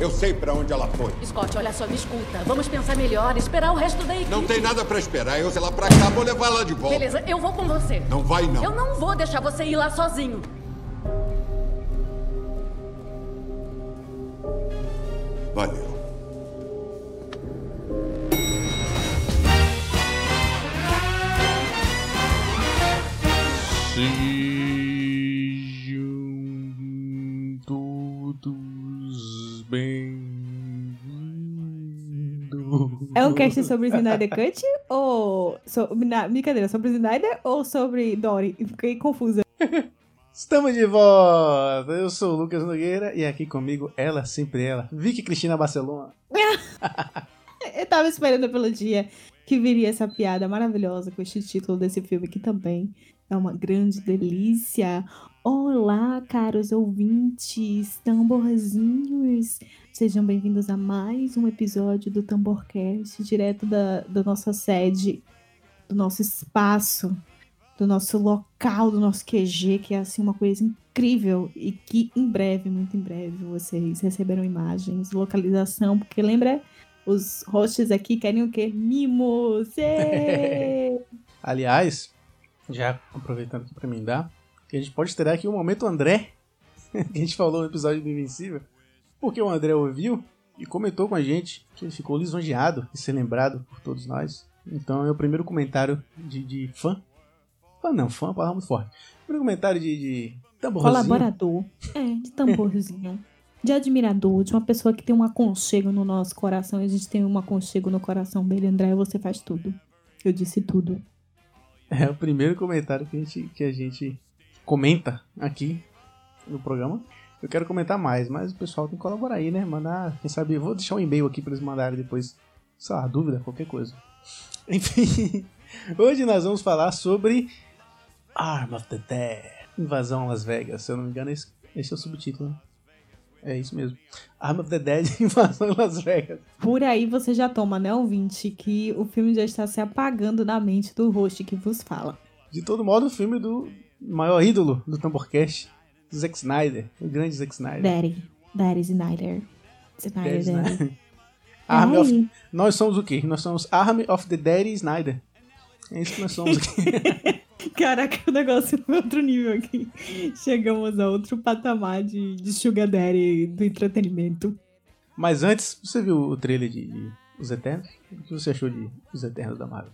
Eu sei pra onde ela foi. Scott, olha só, me escuta. Vamos pensar melhor, esperar o resto da equipe. Não tem nada pra esperar. Eu sei lá pra cá, vou levar ela de volta. Beleza, eu vou com você. Não vai, não. Eu não vou deixar você ir lá sozinho. Valeu. Um cast sobre Snyder Cut ou. So, na, brincadeira, sobre Snyder ou sobre Dory? Fiquei confusa. Estamos de volta! Eu sou o Lucas Nogueira e aqui comigo, ela, sempre ela, Vicky Cristina Barcelona. Eu tava esperando pelo dia que viria essa piada maravilhosa com este título desse filme, que também é uma grande delícia. Olá, caros ouvintes, tamborzinhos! Sejam bem-vindos a mais um episódio do Tamborcast, direto da, da nossa sede, do nosso espaço, do nosso local, do nosso QG, que é assim uma coisa incrível e que em breve, muito em breve, vocês receberão imagens, localização, porque lembra, os hosts aqui querem o quê? Mimos! Aliás, já aproveitando aqui pra emendar, que a gente pode ter aqui um momento André, que a gente falou no episódio do Invencível, porque o André ouviu e comentou com a gente que ele ficou lisonjeado de ser lembrado por todos nós. Então é o primeiro comentário de, de fã. Fã não, fã é uma palavra muito forte. Primeiro comentário de, de tamborzinho. Colaborador, é, de tamborzinho, de admirador, de uma pessoa que tem um aconchego no nosso coração. e A gente tem um aconchego no coração dele, André, você faz tudo. Eu disse tudo. É o primeiro comentário que a gente, que a gente comenta aqui no programa. Eu quero comentar mais, mas o pessoal tem que colaborar aí, né? Mandar, quem sabe, eu vou deixar um e-mail aqui pra eles mandarem depois, sei lá, dúvida, qualquer coisa. Enfim, hoje nós vamos falar sobre Arm of the Dead, Invasão a Las Vegas. Se eu não me engano, esse, esse é o subtítulo, né? É isso mesmo. Arm of the Dead, Invasão Las Vegas. Por aí você já toma, né, ouvinte, que o filme já está se apagando na mente do host que vos fala. De todo modo, o filme do maior ídolo do Tamborcast, Zack Snyder, o grande Zack Snyder. Daddy. Daddy Snyder. Snyder, Daddy. Snyder. Army Ai. of... Nós somos o quê? Nós somos Army of the Daddy Snyder. É isso que nós somos aqui. Caraca, o negócio foi outro nível aqui. Chegamos a outro patamar de, de Sugar Daddy do entretenimento. Mas antes, você viu o trailer de, de Os Eternos? O que você achou de Os Eternos da Marvel?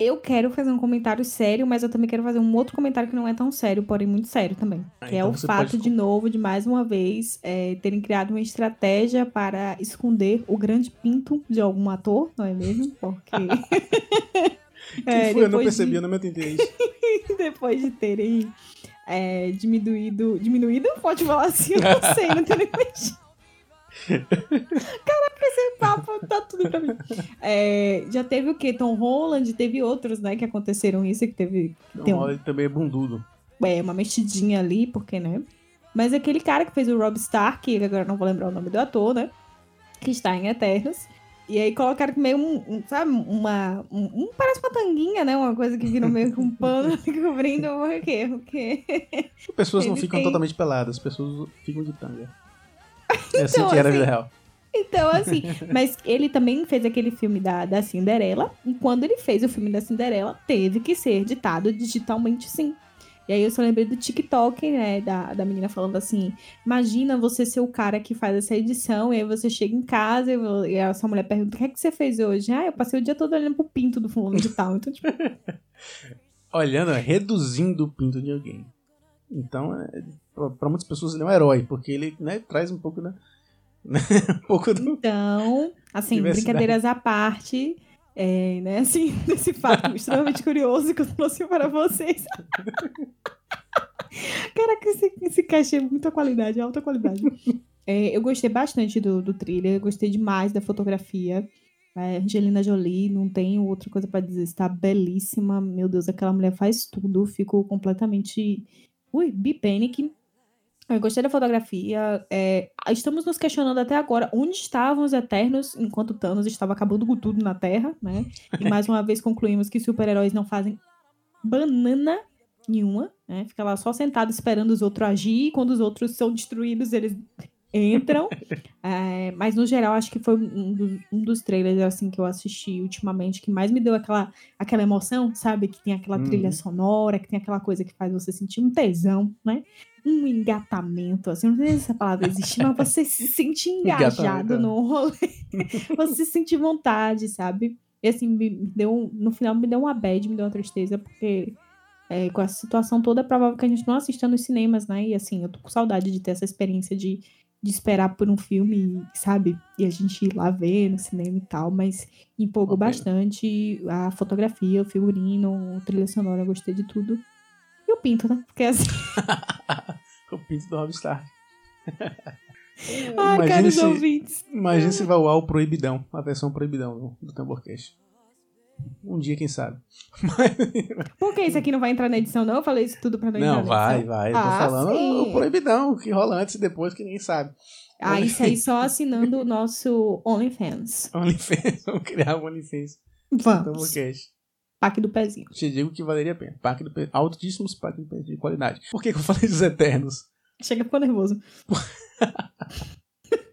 Eu quero fazer um comentário sério, mas eu também quero fazer um outro comentário que não é tão sério, porém muito sério também. Ah, que é então o você fato, pode- de novo, de mais uma vez, é, terem criado uma estratégia para esconder o grande pinto de algum ator, não é mesmo? Porque. Que É, foi? Eu não percebi, de- eu não me entendi isso. depois de terem é, diminuído. Diminuído? Pode falar assim, eu não sei, não tenho nem. Caraca, esse papo tá tudo pra mim. É, já teve o quê? Tom Holland, teve outros, né, que aconteceram isso, que teve. Então, Tem um- também é bundudo. é, uma mexidinha ali, porque, né? Mas aquele cara que fez o Rob Stark, agora não vou lembrar o nome do ator, né? Que está em Eternos. E aí colocaram meio um, um, sabe, uma. Um, um- parece uma tanguinha, né? Uma coisa que virou meio que um pano cobrindo o quê? O quê? As pessoas não Ele ficam tem- totalmente peladas, as pessoas ficam de tanga. É assim Então, que era a assim, vida real. Então, assim, mas ele também fez aquele filme da, da Cinderela, e quando ele fez o filme da Cinderela, teve que ser editado digitalmente sim. E aí eu só lembrei do TikTok, né, da, da menina falando assim, imagina você ser o cara que faz essa edição, e aí você chega em casa e, e a sua mulher pergunta, o que é que você fez hoje? Ah, eu passei o dia todo olhando pro pinto do fundo digital. Então, tipo, Olhando, reduzindo o pinto de alguém. Então, é, pra muitas pessoas ele é um herói, porque ele né, traz um pouco, né, um pouco do... Então, assim, brincadeiras à parte, é, né, assim, desse fato extremamente curioso que eu trouxe para vocês. Caraca, esse, esse cachê é muita qualidade, alta qualidade. É, eu gostei bastante do, do thriller, eu gostei demais da fotografia. É, Angelina Jolie, não tenho outra coisa para dizer, está belíssima. Meu Deus, aquela mulher faz tudo, fico completamente. Ui, bipanic. Eu gostei da fotografia. é, estamos nos questionando até agora onde estavam os Eternos enquanto Thanos estava acabando com tudo na Terra, né? E mais uma vez concluímos que super-heróis não fazem banana nenhuma, né? Fica lá só sentado esperando os outros agir e quando os outros são destruídos, eles entram. É, mas no geral, acho que foi um, do, um, dos trailers assim que eu assisti ultimamente que mais me deu aquela, aquela emoção, sabe? Que tem aquela uhum. trilha sonora, que tem aquela coisa que faz você sentir um tesão, né? Um engatamento, assim, não sei se essa palavra existe, mas você se sente engajado no rolê. você sente vontade, sabe? E assim, me deu, no final me deu uma bad, me deu uma tristeza, porque é, com essa situação toda é provável que a gente não assista nos cinemas, né? E assim, eu tô com saudade de ter essa experiência de de esperar por um filme, sabe? E a gente ir lá ver no cinema e tal, mas empolgou okay. bastante a fotografia, o figurino, a trilha sonora, eu gostei de tudo. E o Pinto, né? Porque assim. o Pinto do Rob Stark. Ai, imagina se, ouvintes. Imagina se vai o Proibidão, a versão Proibidão do, do Tamborcast. Um dia, quem sabe. Por que isso aqui não vai entrar na edição, não? Eu falei isso tudo pra não, não entrar edição. vai. vai. Ah, tô falando sim. o proibidão, que rola antes e depois, que ninguém sabe. Ah, isso aí só assinando o nosso OnlyFans. OnlyFans, vamos criar um OnlyFans. Vamos. Pack do pezinho. Te digo que valeria a pena. Pack do pezinho. Altíssimos pack do pezinho de qualidade. Por que, que eu falei dos Eternos? Chega ficou nervoso.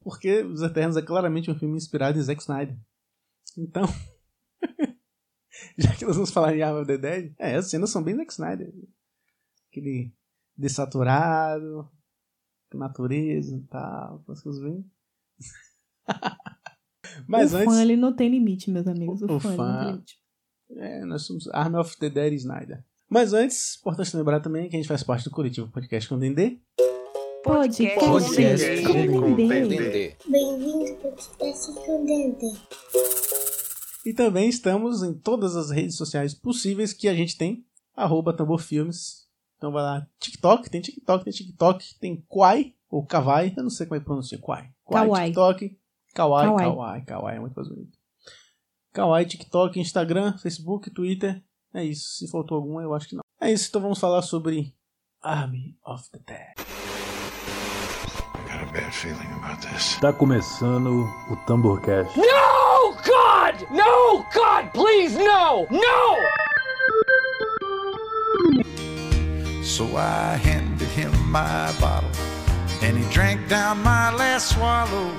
Porque Os Eternos é claramente um filme inspirado em Zack Snyder. Então, já que nós vamos falar em Arma of the Dead, é, as cenas são bem Zack Snyder. Aquele desaturado, natureza e tal, as coisas bem. Mas o antes, fã ele não tem limite, meus amigos. O, o fã, fã não tem limite. É, nós somos Army of the Dead Snyder. Mas antes, importante lembrar também que a gente faz parte do coletivo Podcast com Dendê. Podcast, Podcast com Dendê. Bem-vindo ao Podcast com Dendê. E também estamos em todas as redes sociais possíveis que a gente tem. Arroba Tamborfilmes. Então vai lá. TikTok, tem TikTok, tem TikTok, tem Kwai, ou Kawai, eu não sei como é que pronuncia. Kwai. Kwai, TikTok. Kawaii, Kawaii, Kawaii, é muito mais bonito. Kawaii, TikTok, Instagram, Facebook, Twitter. É isso. Se faltou alguma, eu acho que não. É isso, então vamos falar sobre Army of the Dead. Tá começando o Tamborcast. Não! God! No! God, please, no! No! So I handed him my bottle, and he drank down my last swallow.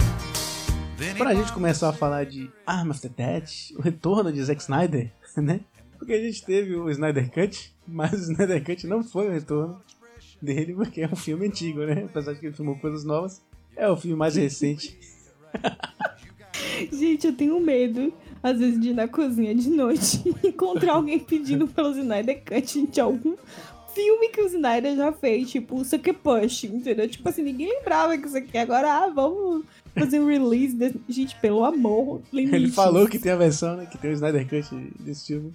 Pra gente começar a falar de Arm of the Dead, o retorno de Zack Snyder, né? Porque a gente teve o Snyder Cut, mas o Snyder Cut não foi o retorno dele, porque é um filme antigo, né? Apesar de que ele filmou coisas novas, é o filme mais recente. Gente, eu tenho medo, às vezes, de ir na cozinha de noite e encontrar alguém pedindo pelo Snyder Cut de algum filme que o Snyder já fez, tipo o Sucker Push, entendeu? Tipo assim, ninguém lembrava que isso aqui. Agora, ah, vamos fazer um release. Desse... Gente, pelo amor, limites. Ele falou que tem a versão, né? Que tem o Snyder Cut desse filme.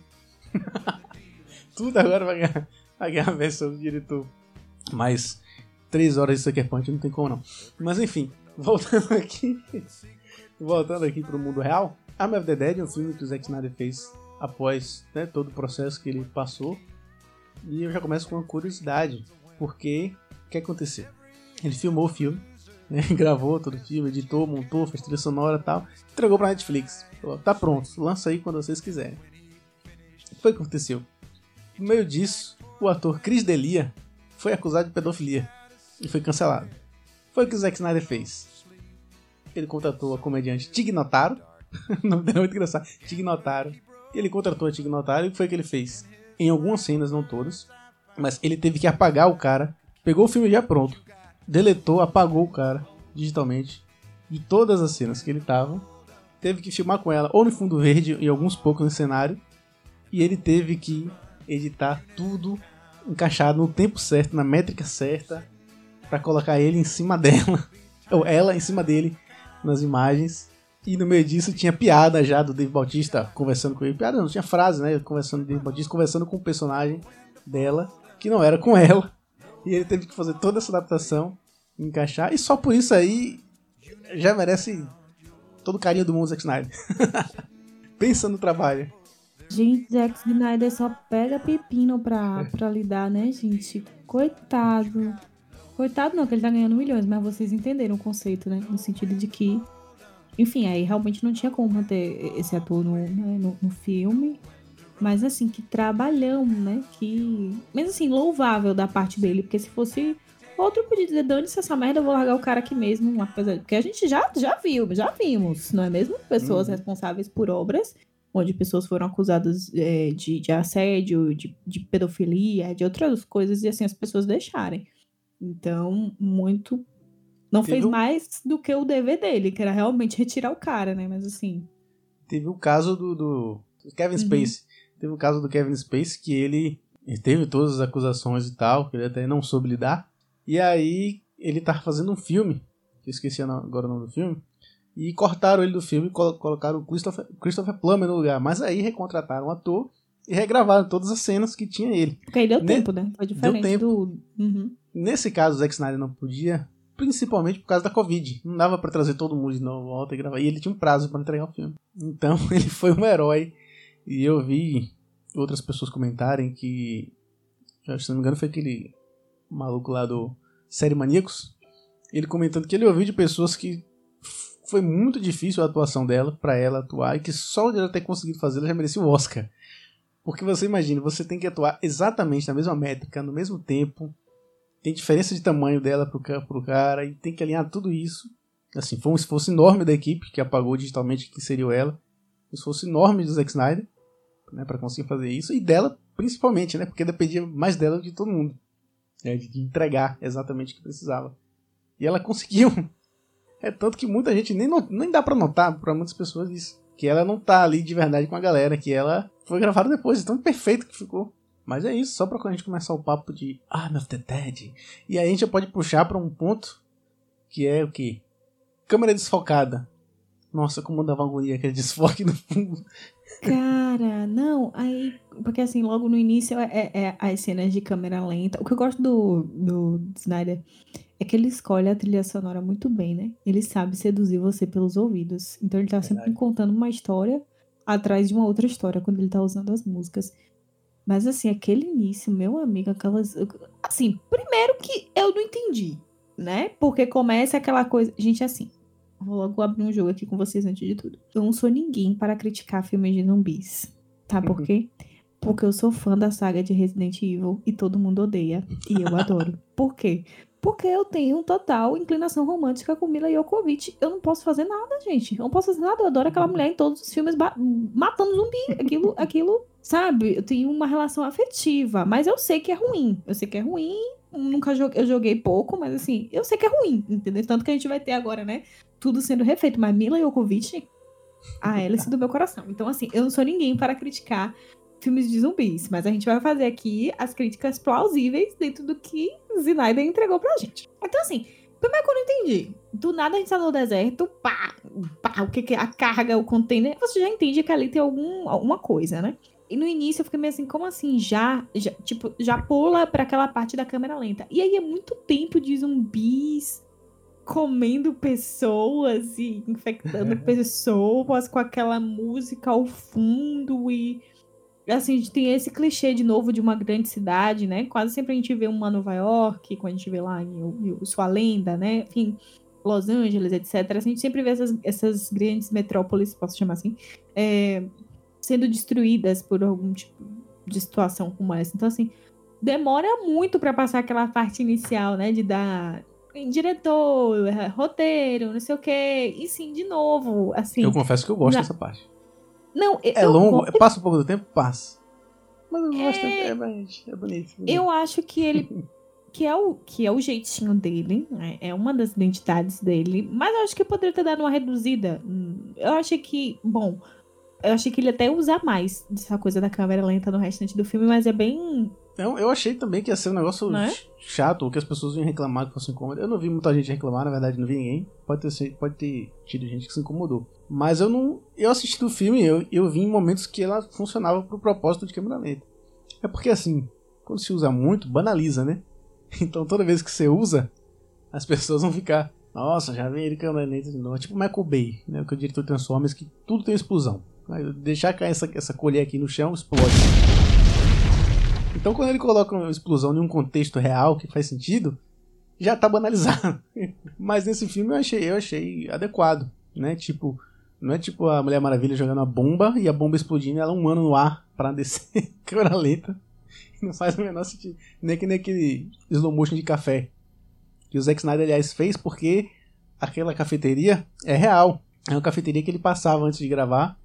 Tudo agora vai ganhar, vai ganhar a versão do diretor. Mas, três horas de Sucker Punch não tem como não. Mas enfim, voltando aqui voltando aqui pro mundo real, Army of the Dead é um filme que o Zack Snyder fez após né, todo o processo que ele passou. E eu já começo com uma curiosidade, porque o que aconteceu? Ele filmou o filme, né, gravou todo o filme, editou, montou, fez trilha sonora e tal, entregou pra Netflix. Falou, tá pronto, lança aí quando vocês quiserem. O foi que aconteceu? No meio disso, o ator Chris Delia foi acusado de pedofilia e foi cancelado. Foi o que o Zack Snyder fez ele contratou a comediante Tig Notaro. O nome dela é muito engraçado. Tig Notaro. Ele contratou a Tig Notaro e o que foi que ele fez? Em algumas cenas, não todas, mas ele teve que apagar o cara. Pegou o filme já pronto, deletou, apagou o cara digitalmente de todas as cenas que ele tava. Teve que filmar com ela ou no fundo verde e alguns poucos no cenário. E ele teve que editar tudo encaixado no tempo certo, na métrica certa, para colocar ele em cima dela, ou ela em cima dele, nas imagens. E no meio disso tinha piada já do Dave Bautista conversando com ele. Piada não, tinha frase, né? Conversando com o Dave Bautista, conversando com o personagem dela, que não era com ela. E ele teve que fazer toda essa adaptação, encaixar. E só por isso aí já merece todo o carinho do mundo Zack Snyder. Pensa no trabalho. Gente, Zack Snyder só pega pepino pra, pra lidar, né, gente? Coitado. Coitado não, que ele tá ganhando milhões, mas vocês entenderam o conceito, né? No sentido de que, enfim, aí realmente não tinha como manter esse ator no, né, no, no filme. Mas assim, que trabalhão, né? Que. Mas assim, louvável da parte dele, porque se fosse Outro podia dizer, dane-se essa merda, eu vou largar o cara aqui mesmo. Apesar... Porque a gente já, já viu, já vimos, não é mesmo? Pessoas Uhum. responsáveis por obras, onde pessoas foram acusadas é, de, de assédio, de, de pedofilia, de outras coisas, e assim as pessoas deixarem. Então, muito. Não Teve fez um- mais do que o dever dele, que era realmente retirar o cara, né? Mas assim. Teve o caso do, do Kevin Uhum. Space. Teve o caso do Kevin Space que ele, ele teve todas as acusações e tal, que ele até não soube lidar. E aí ele tava fazendo um filme, que eu esqueci agora o nome do filme, e cortaram ele do filme e colo- colocaram o Christopher, Christopher Plummer no lugar. Mas aí recontrataram o ator e regravaram todas as cenas que tinha ele. Porque aí deu Ne- tempo, né? Foi diferente tempo. do. Uhum. Nesse caso, o Zack Snyder não podia, principalmente por causa da Covid. Não dava pra trazer todo mundo de novo, volta e gravar. E ele tinha um prazo pra entregar o filme. Então, ele foi um herói. E eu vi outras pessoas comentarem que, se não me engano, foi aquele maluco lá do Série Maníacos. Ele comentando que ele ouviu de pessoas que foi muito difícil a atuação dela, pra ela atuar, e que só de ela ter conseguido fazer, ela já merecia o Oscar. Porque você imagina, você tem que atuar exatamente na mesma métrica, no mesmo tempo, tem diferença de tamanho dela pro, ca- pro cara e tem que alinhar tudo isso. Assim, foi um esforço enorme da equipe que apagou digitalmente que inseriu ela. Um esforço enorme do Zack Snyder, né, para conseguir fazer isso e dela principalmente, né, porque dependia mais dela de todo mundo, né, de entregar exatamente o que precisava. E ela conseguiu. É tanto que muita gente nem, nem dá pra notar para muitas pessoas isso, que ela não tá ali de verdade com a galera, que ela foi gravada depois, então perfeito que ficou. Mas é isso, só pra quando a gente começar o papo de Arm of the Dead. E aí a gente já pode puxar pra um ponto que é o que? Câmera desfocada. Nossa, como dava agonia aquele desfoque no fundo. Cara, não, aí. Porque assim, logo no início é, é as cenas de câmera lenta. O que eu gosto do, do Snyder é que ele escolhe a trilha sonora muito bem, né? Ele sabe seduzir você pelos ouvidos. Então ele tá sempre contando uma história atrás de uma outra história quando ele tá usando as músicas. Mas assim, aquele início, meu amigo, aquelas. Assim, primeiro que eu não entendi, né? Porque começa aquela coisa. Gente, assim. Vou logo abrir um jogo aqui com vocês antes de tudo. Eu não sou ninguém para criticar filmes de zumbis. Tá por quê? Porque eu sou fã da saga de Resident Evil e todo mundo odeia. E eu adoro. Por quê? Porque eu tenho total inclinação romântica com Mila Jokovic. Eu não posso fazer nada, gente. Eu não posso fazer nada. Eu adoro aquela mulher em todos os filmes matando zumbi. Aquilo, aquilo, sabe? Eu tenho uma relação afetiva. Mas eu sei que é ruim. Eu sei que é ruim. Nunca joguei, eu joguei pouco, mas assim, eu sei que é ruim, entendeu? Tanto que a gente vai ter agora, né? Tudo sendo refeito. Mas Mila Jokovic, a hélice do meu coração. Então, assim, eu não sou ninguém para criticar filmes de zumbis, mas a gente vai fazer aqui as críticas plausíveis dentro do que Snyder entregou pra gente. Então, assim, primeiro que eu não entendi. Do nada a gente tá no deserto, pá, pá, o que que é a carga, o container, você já entende que ali tem algum, alguma coisa, né? E no início eu fiquei meio assim, como assim? Já, já tipo, já pula pra aquela parte da câmera lenta. E aí é muito tempo de zumbis comendo pessoas e infectando pessoas com aquela música ao fundo e assim, a gente tem esse clichê de novo de uma grande cidade, né? Quase sempre a gente vê uma Nova York, quando a gente vê lá em Eu Sua Lenda, né? Enfim, Los Angeles, etc. A gente sempre vê essas, essas grandes metrópoles, posso chamar assim, é, sendo destruídas por algum tipo de situação como essa. Então, assim, demora muito pra passar aquela parte inicial, né? De dar diretor, eh, roteiro, não sei o quê. E sim, de novo, assim. Eu confesso que eu gosto dessa parte. Não, eu, É eu longo, go- passa um pouco do tempo? Passa. Mas eu gosto, É. é, bonito, é bonito. Eu acho que ele. Que é, o, que é o jeitinho dele, né? é uma das identidades dele, mas eu acho que poderia ter dado uma reduzida. Eu achei que, bom, eu achei que ele até ia usar mais dessa coisa da câmera lenta no restante do filme, mas é bem. Eu, eu achei também que ia ser um negócio é? ch- chato, ou que as pessoas iam reclamar que fosse incômodo. Eu não vi muita gente reclamar, na verdade, não vi ninguém. Pode ter, pode ter tido gente que se incomodou. Mas eu não. Eu assisti o filme eu, eu vi em momentos que ela funcionava pro propósito de câmera lenta. É porque assim, quando se usa muito, banaliza, né? Então toda vez que você usa, as pessoas vão ficar. Nossa, já vi ele câmera lenta de novo. Tipo o Michael Bay, né? Que é o diretor Transformers, que tudo tem explosão. Aí, deixar cair essa, essa colher aqui no chão, explode. Então quando ele coloca uma explosão em um contexto real que faz sentido, já tá banalizado. Mas nesse filme eu achei, eu achei adequado, né? Tipo, não é tipo a Mulher Maravilha jogando a bomba e a bomba explodindo ela um ano no ar pra descer câmera lenta. Não faz o menor sentido. Nem que nem aquele slow motion de café. Que o Zack Snyder, aliás, fez porque aquela cafeteria é real. É uma cafeteria que ele passava antes de gravar.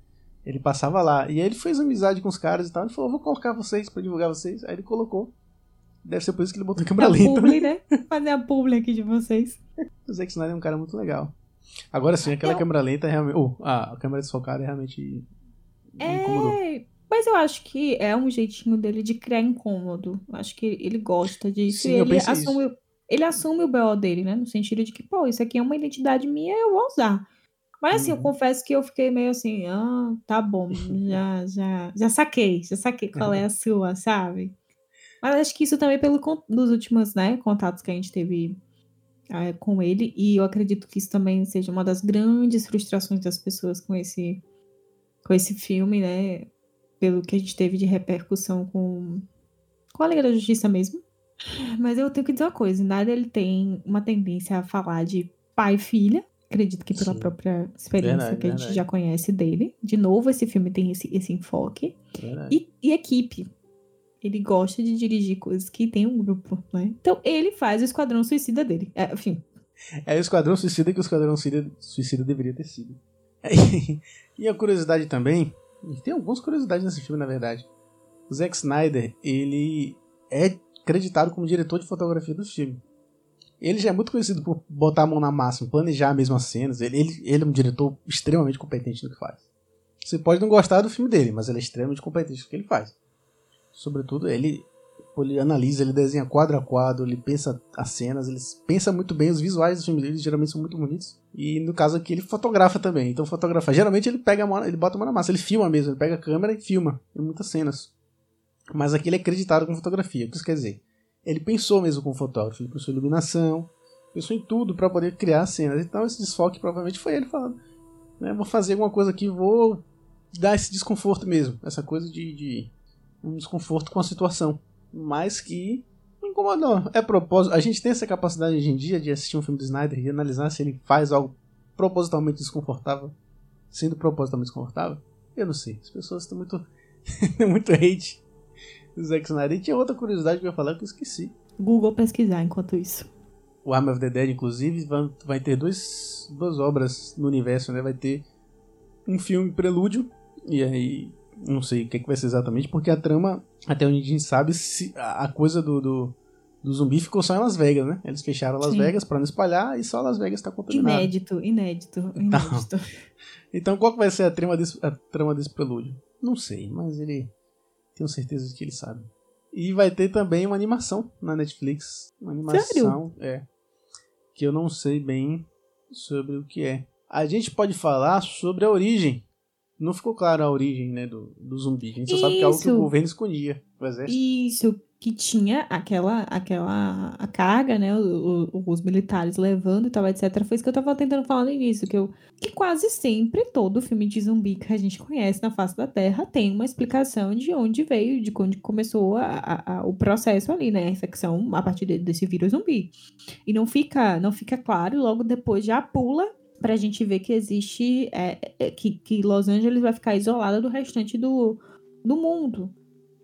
Ele passava lá. E aí ele fez amizade com os caras e tal. Ele falou: vou colocar vocês pra divulgar vocês. Aí ele colocou. Deve ser por isso que ele botou câmera A lenta. publi, né? Fazer a publi aqui de vocês. O Zack Snyder é um cara muito legal. Agora sim, aquela Eu- câmera lenta é realmente. Oh, a câmera desfocada é realmente. É, mas eu acho que é um jeitinho dele de criar incômodo. Eu Acho que ele gosta disso. Sim, e ele assume, ele assume o BO dele, né? No sentido de que, pô, isso aqui é uma identidade minha, eu vou usar. Mas assim, eu Uhum. confesso que eu fiquei meio assim, ah, tá bom, já, já, já saquei, já saquei qual é a sua, sabe? Mas acho que isso também pelo dos últimos, né, contatos que a gente teve ah, com ele, e eu acredito que isso também seja uma das grandes frustrações das pessoas com esse com esse filme, né? Pelo que a gente teve de repercussão com, com a Liga da Justiça mesmo. Mas eu tenho que dizer uma coisa: nada ele tem uma tendência a falar de pai e filha. Acredito que pela Sim. própria experiência Verdade, que a gente verdade. já conhece dele. De novo, esse filme tem esse, esse enfoque. E, e equipe. Ele gosta de dirigir coisas que tem um grupo, né? Então ele faz o Esquadrão Suicida dele. É, enfim, É o Esquadrão Suicida que o Esquadrão Suicida, Suicida deveria ter sido. e a curiosidade também, tem algumas curiosidades nesse filme, na verdade. O Zack Snyder, ele é acreditado como diretor de fotografia do filme. Ele já é muito conhecido por botar a mão na massa, planejar mesmo as cenas. Ele, ele, ele é um diretor extremamente competente no que faz. Você pode não gostar do filme dele, mas ele é extremamente competente no que ele faz. Sobretudo, ele, ele analisa, ele desenha quadro a quadro, ele pensa as cenas, ele pensa muito bem os visuais dos filmes dele, geralmente são muito bonitos. E no caso aqui ele fotografa também. Então fotografa, geralmente ele pega mão, ele bota a mão na massa, ele filma mesmo, ele pega a câmera e filma em muitas cenas. Mas aqui ele é acreditado com fotografia. O que isso quer dizer? Ele pensou mesmo com fotógrafo, ele pensou em iluminação, pensou em tudo para poder criar as cenas. Então esse desfoque provavelmente foi ele falando, né, vou fazer alguma coisa aqui, vou dar esse desconforto mesmo, essa coisa de, de um desconforto com a situação, mas que me incomodou. É propósito. A gente tem essa capacidade hoje em dia de assistir um filme do Snyder e analisar se ele faz algo propositalmente desconfortável, sendo propositalmente desconfortável. Eu não sei. As pessoas estão muito, muito hate Zack Snyder. E tinha outra curiosidade que eu ia falar que eu esqueci. Google pesquisar enquanto isso. O Arm of the Dead, inclusive, vai, vai ter dois, duas obras no universo, né? Vai ter um filme prelúdio, e aí não sei o que, é que vai ser exatamente, porque a trama, até onde a gente sabe, se, a, a coisa do, do, do zumbi ficou só em Las Vegas, né? Eles fecharam Las Sim. Vegas pra não espalhar e só Las Vegas tá contaminado. Inédito, inédito, inédito. Então qual que vai ser a trama desse, a trama desse prelúdio? Não sei, mas ele tenho certeza de que ele sabe. E vai ter também uma animação na Netflix. Uma animação, é. Que eu não sei bem sobre o que é. A gente pode falar sobre a origem. Não ficou claro a origem, né, do, do zumbi. A gente só sabe que é algo que o Isso. governo escondia. Isso, que tinha aquela, aquela a carga, né? o- o- os militares levando e tal, etc. Foi isso que eu tava tentando falar no início, que, eu, que quase sempre todo filme de zumbi que a gente conhece na face da Terra tem uma explicação de onde veio, de onde começou a- a- a- o processo ali, né? A infecção a partir de- desse vírus zumbi. E não fica, não fica claro, logo depois já pula pra gente ver que existe, é, é, que, que Los Angeles vai ficar isolada do restante do, do mundo.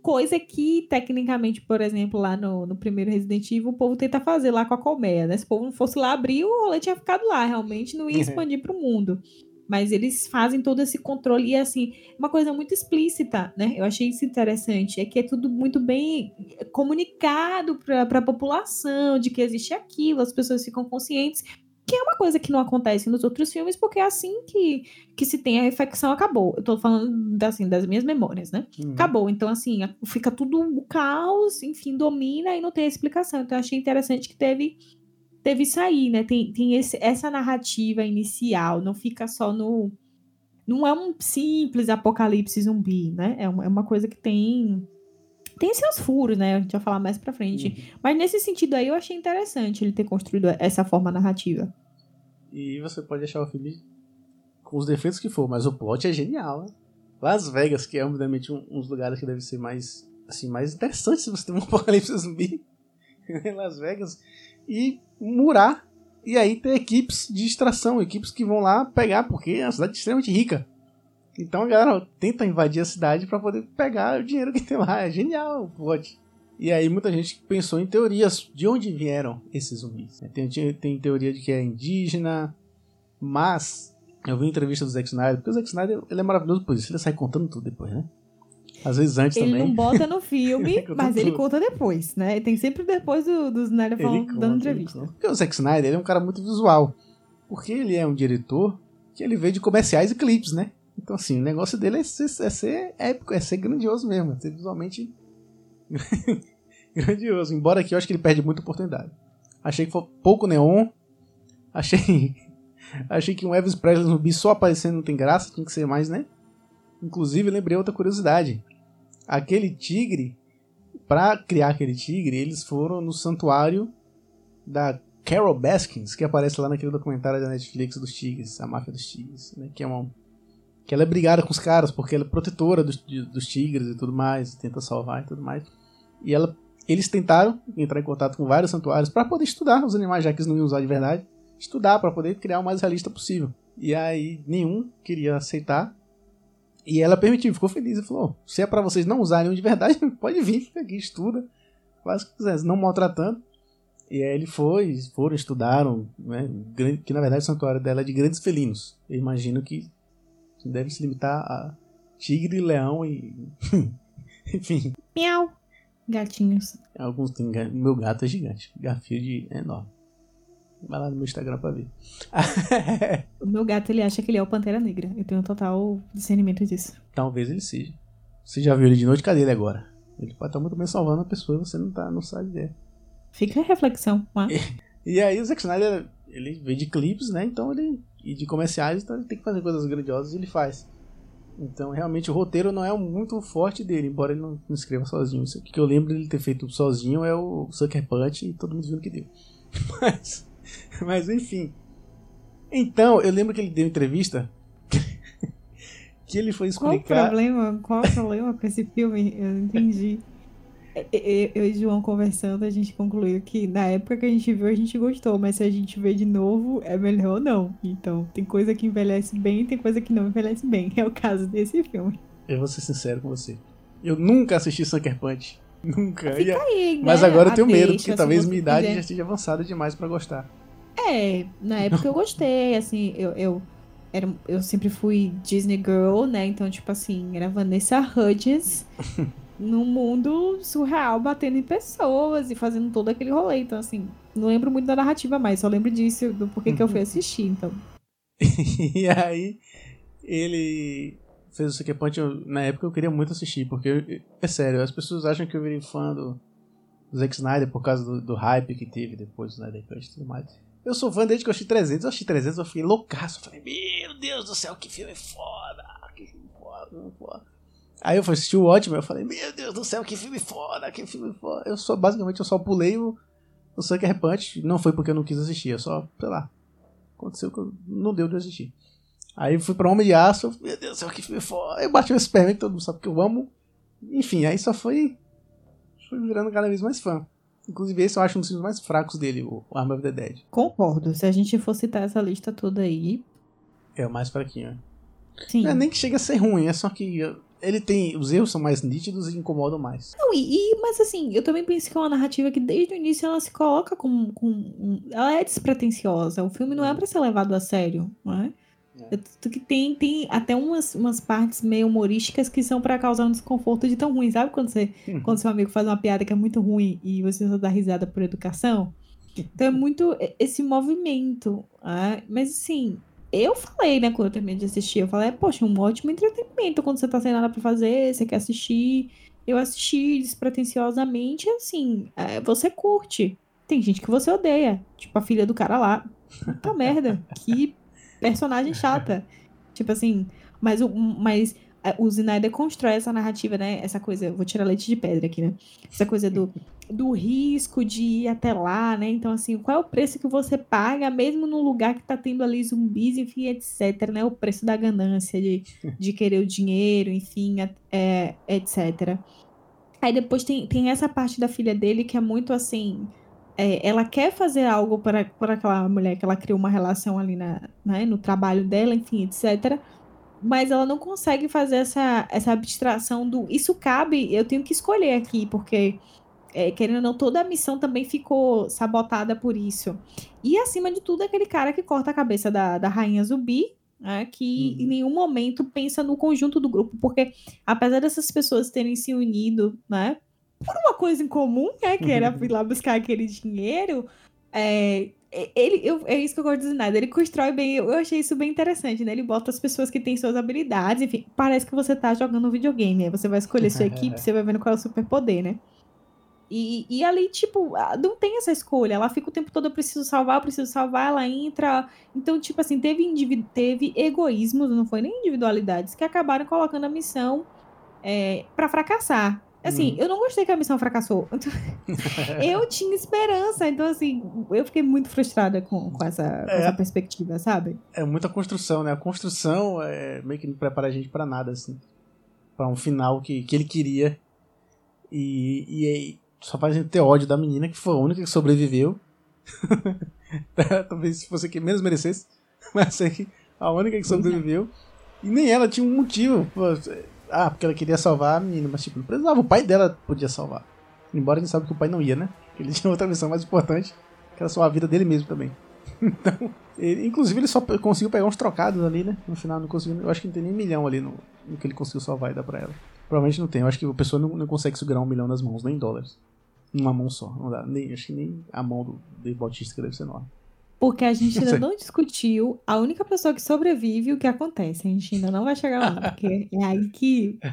Coisa que, tecnicamente, por exemplo, lá no, no primeiro Resident Evil, o povo tenta fazer lá com a colmeia, né? Se o povo não fosse lá abrir, o rolê tinha ficado lá, realmente não ia expandir pro mundo. Mas eles fazem todo esse controle e, assim, uma coisa muito explícita, né? Eu achei isso interessante, é que é tudo muito bem comunicado para a população de que existe aquilo, as pessoas ficam conscientes, que é uma coisa que não acontece nos outros filmes, porque é assim que, que se tem a infecção, acabou. Eu tô falando, assim, das minhas memórias, né? Uhum. Acabou. Então, assim, fica tudo o caos, enfim, domina e não tem explicação. Então, eu achei interessante que teve, teve isso aí, né? Tem, tem esse, essa narrativa inicial, não fica só no. Não é um simples apocalipse zumbi, né? É uma, é uma coisa que tem. Tem seus furos, né? A gente vai falar mais pra frente. Mas nesse sentido aí, eu achei interessante ele ter construído essa forma narrativa. E você pode achar o filme com os defeitos que for, mas o plot é genial, né? Las Vegas, que é obviamente um, uns lugares que deve ser mais assim, mais interessante se você tem um apocalipse zumbi em Las Vegas e murar e aí ter equipes de extração, equipes que vão lá pegar, porque é uma cidade extremamente rica. Então a galera tenta invadir a cidade pra poder pegar o dinheiro que tem lá. É genial plot. E aí muita gente pensou em teorias de onde vieram esses zumbis. Tem, tem teoria de que é indígena, mas eu vi entrevista do Zack Snyder, porque o Zack Snyder ele é maravilhoso por isso, ele sai contando tudo depois, né? Às vezes antes ele também. Ele não bota no filme, Ele mas ele tudo. conta depois, né? Tem sempre depois do, do Snyder Ele falando, conta, dando ele entrevista. Porque o Zack Snyder ele é um cara muito visual. Porque ele é um diretor que ele veio de comerciais e clipes, né? Então, assim, o negócio dele é ser, é ser épico, é ser grandioso mesmo, é ser visualmente grandioso. Embora aqui eu acho que ele perde muita oportunidade. Achei que foi pouco neon. Achei. Achei que um Elvis Presley zumbi só aparecendo não tem graça, tinha que ser mais, né? Inclusive, lembrei outra curiosidade. Aquele tigre, pra criar aquele tigre, eles foram no santuário da Carol Baskins, que aparece lá naquele documentário da Netflix dos tigres, a máfia dos tigres, né? Que é uma que ela é brigada com os caras porque ela é protetora dos, dos tigres e tudo mais, tenta salvar e tudo mais. E ela, eles tentaram entrar em contato com vários santuários para poder estudar os animais, já que eles não iam usar de verdade, estudar para poder criar o mais realista possível. E aí nenhum queria aceitar. E ela permitiu, ficou feliz e falou: se é para vocês não usarem um de verdade, pode vir, aqui, estuda, faz o que quiser, não maltratando. E aí ele foi, foram, estudaram, né, que na verdade o santuário dela é de grandes felinos. Eu imagino que deve se limitar a tigre, leão e. Enfim, Miau. Gatinhos. alguns tem. Meu gato é gigante. Garfield é enorme. Vai lá no meu Instagram pra ver. O meu gato, ele acha que ele é o Pantera Negra. Eu tenho total discernimento disso. Talvez ele seja. Você já viu ele de noite? Cadê ele agora? Ele pode estar muito bem salvando a pessoa e você não, tá, não sabe ver. Fica a reflexão. Né? E aí o Zack Snyder, ele veio de clipes, né? Então ele. E de comerciais, então ele tem que fazer coisas grandiosas e ele faz. Então realmente o roteiro não é muito forte dele, embora ele não, não escreva sozinho. Aqui que eu lembro dele ter feito sozinho é o Sucker Punch e todo mundo viu o que deu. Mas, mas enfim. Então, eu lembro que ele deu entrevista que ele foi Qual o explicar. problema? Qual o problema com esse filme? Eu não entendi. É, é, Eu e o João conversando, a gente concluiu que na época que a gente viu, a gente gostou, mas se a gente vê de novo, é melhor não. Então, tem coisa que envelhece bem e tem coisa que não envelhece bem. É o caso desse filme. Eu vou ser sincero com você. Eu nunca assisti Sucker Punch. Nunca. E- Aí, Mas né, agora eu tenho medo, deixa, porque talvez minha idade quiser. já esteja avançada demais pra gostar. É, na época eu gostei, assim, eu, eu, era, eu sempre fui Disney Girl, né? Então, tipo assim, era Vanessa Hudgens num mundo surreal, batendo em pessoas e fazendo todo aquele rolê. Então, assim, não lembro muito da narrativa mais, só lembro disso, do porquê que eu fui assistir, então. e aí, ele fez o Sucker Punch. eu- na época eu queria muito assistir, porque eu- é sério, as pessoas acham que eu virei fã do, do Zack Snyder por causa do, do hype que teve depois do Snyder Cut e tudo mais. Eu sou fã desde que eu achei 300. Eu achei 300, eu fiquei loucaço. Eu falei, meu Deus do céu, que filme foda! Que filme foda, que filme foda. Aí eu fui assistir o Ótimo, eu falei, meu Deus do céu, que filme foda, que filme foda. Eu só, basicamente, eu só pulei o, o Sucker Punch. Não foi porque eu não quis assistir, eu só, sei lá, aconteceu que eu- não deu de assistir. Aí fui pra Homem de Aço, eu, meu Deus do céu, que filme foda. Aí bati o Superman, que todo mundo sabe que eu amo. Enfim, aí só foi, foi virando cada vez mais fã. Inclusive esse eu acho um dos filmes mais fracos dele, o Arm of the Dead. Concordo. Se a gente for citar essa lista toda aí, É o mais fraquinho. sim. É nem que chega a ser ruim, é só que ele tem. Os erros são mais nítidos e incomodam mais. Não, e, e- mas assim, eu também penso que é uma narrativa que desde o início ela se coloca com, com um- ela é despretensiosa. O filme não é pra ser levado a sério, não é? É. Tanto que tem, tem até umas, umas partes meio humorísticas que são pra causar um desconforto de tão ruim, sabe? Quando, você, Uhum. quando seu amigo faz uma piada que é muito ruim e você só dá risada por educação. Então é muito esse movimento. ah, Mas assim, eu falei, né, quando eu terminei de assistir, eu falei, poxa, um ótimo entretenimento quando você tá sem nada pra fazer, você quer assistir. Eu assisti despretensiosamente, assim, é, você curte. Tem gente que você odeia, tipo a filha do cara lá. Puta merda, que personagem chata. Tipo assim, mas o, mas é, o Snyder constrói essa narrativa, né? Essa coisa, vou tirar leite de pedra aqui, né? Essa coisa do, do risco de ir até lá, né? Então, assim, qual é o preço que você paga, mesmo num lugar que tá tendo ali zumbis, enfim, etc, né? O preço da ganância, de, de querer o dinheiro, enfim, é, etc. Aí depois tem, tem essa parte da filha dele que é muito assim. é, ela quer fazer algo para, para aquela mulher que ela criou uma relação ali na, né, no trabalho dela, enfim, etc. Mas ela não consegue fazer essa, essa abstração do isso cabe, eu tenho que escolher aqui, porque é, querendo ou não, toda a missão também ficou sabotada por isso. E acima de tudo, aquele cara que corta a cabeça da, da rainha zumbi, né, que em nenhum momento pensa no conjunto do grupo, porque apesar dessas pessoas terem se unido, né, por uma coisa em comum, né, que era ir lá buscar aquele dinheiro, é, ele, eu, é isso que eu gosto de dizer, ele constrói bem, eu achei isso bem interessante, né, ele bota as pessoas que têm suas habilidades, enfim, parece que você tá jogando um videogame, aí você vai escolher sua equipe, você vai vendo qual é o superpoder, né. E, e ali, tipo, não tem essa escolha. Ela fica o tempo todo, eu preciso salvar, eu preciso salvar, ela entra. Então, tipo assim, teve, teve egoísmos, não foi nem individualidades, que acabaram colocando a missão é, para fracassar. Assim, Hum. eu não gostei que a missão fracassou. eu tinha esperança. Então, assim, eu fiquei muito frustrada com, com essa, É. essa perspectiva, sabe? É muita construção, né? A construção é meio que não prepara a gente pra nada, assim. Pra um final que, que ele queria. E, e aí só faz a gente ter ódio da menina, que foi a única que sobreviveu. Talvez se fosse a que menos merecesse. Mas é a única que sobreviveu. E nem ela tinha um motivo. pô, Ah, porque ela queria salvar a menina. Mas tipo, não precisava. O pai dela podia salvar. Embora a gente sabe que o pai não ia, né? Ele tinha outra missão mais importante. Que era salvar a vida dele mesmo também. Então, ele- inclusive ele só conseguiu pegar uns trocados ali, né? No final não conseguiu. Eu acho que não tem nem milhão ali no, no que ele conseguiu salvar e dar pra ela. Provavelmente não tem. Eu acho que a pessoa não, não consegue segurar um milhão nas mãos, nem em dólares. Numa mão só. Não dá. Nem, acho que nem a mão do Dave Bautista que deve ser enorme. Porque a gente ainda não discutiu a única pessoa que sobrevive o que acontece. A gente ainda não vai chegar lá, porque é aí que.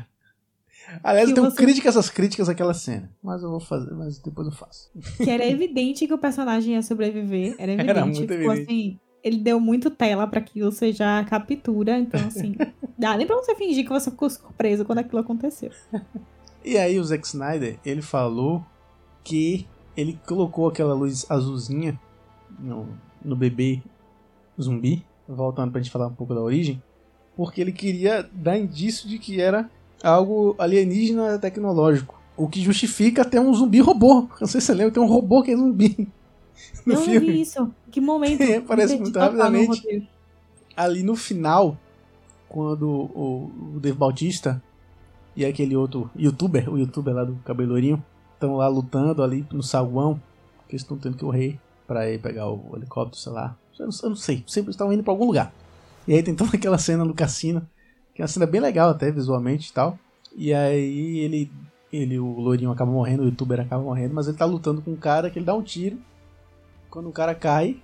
Aliás, Que eu tenho você- críticas às críticas àquela cena. Mas eu vou fazer, mas depois eu faço. que era evidente que o personagem ia sobreviver. Era evidente. Era muito evidente. assim. Ele deu muito tela pra aquilo, você já captura. Então, assim. dá nem pra você fingir que você ficou surpreso quando aquilo aconteceu. E aí o Zack Snyder, ele falou que ele colocou aquela luz azulzinha no, no bebê zumbi, voltando pra gente falar um pouco da origem, porque ele queria dar indício de que era algo alienígena tecnológico. O que justifica até um zumbi robô. Não sei se você lembra, tem um robô que é zumbi no eu não filme. vi isso. Que momento. Parece Me muito total no rapidamente. ali no final, quando o, o Dave Bautista e aquele outro youtuber, o youtuber lá do cabelourinho, estão lá lutando ali no saguão, que eles estão tendo que correr pra ir pegar o helicóptero, sei lá. Eu não, eu não sei, sempre estavam indo pra algum lugar. E aí tem toda aquela cena no cassino, que é uma cena bem legal até visualmente e tal. E aí ele, ele o loirinho acaba morrendo, o youtuber acaba morrendo, mas ele tá lutando com um cara que ele dá um tiro. Quando o cara cai,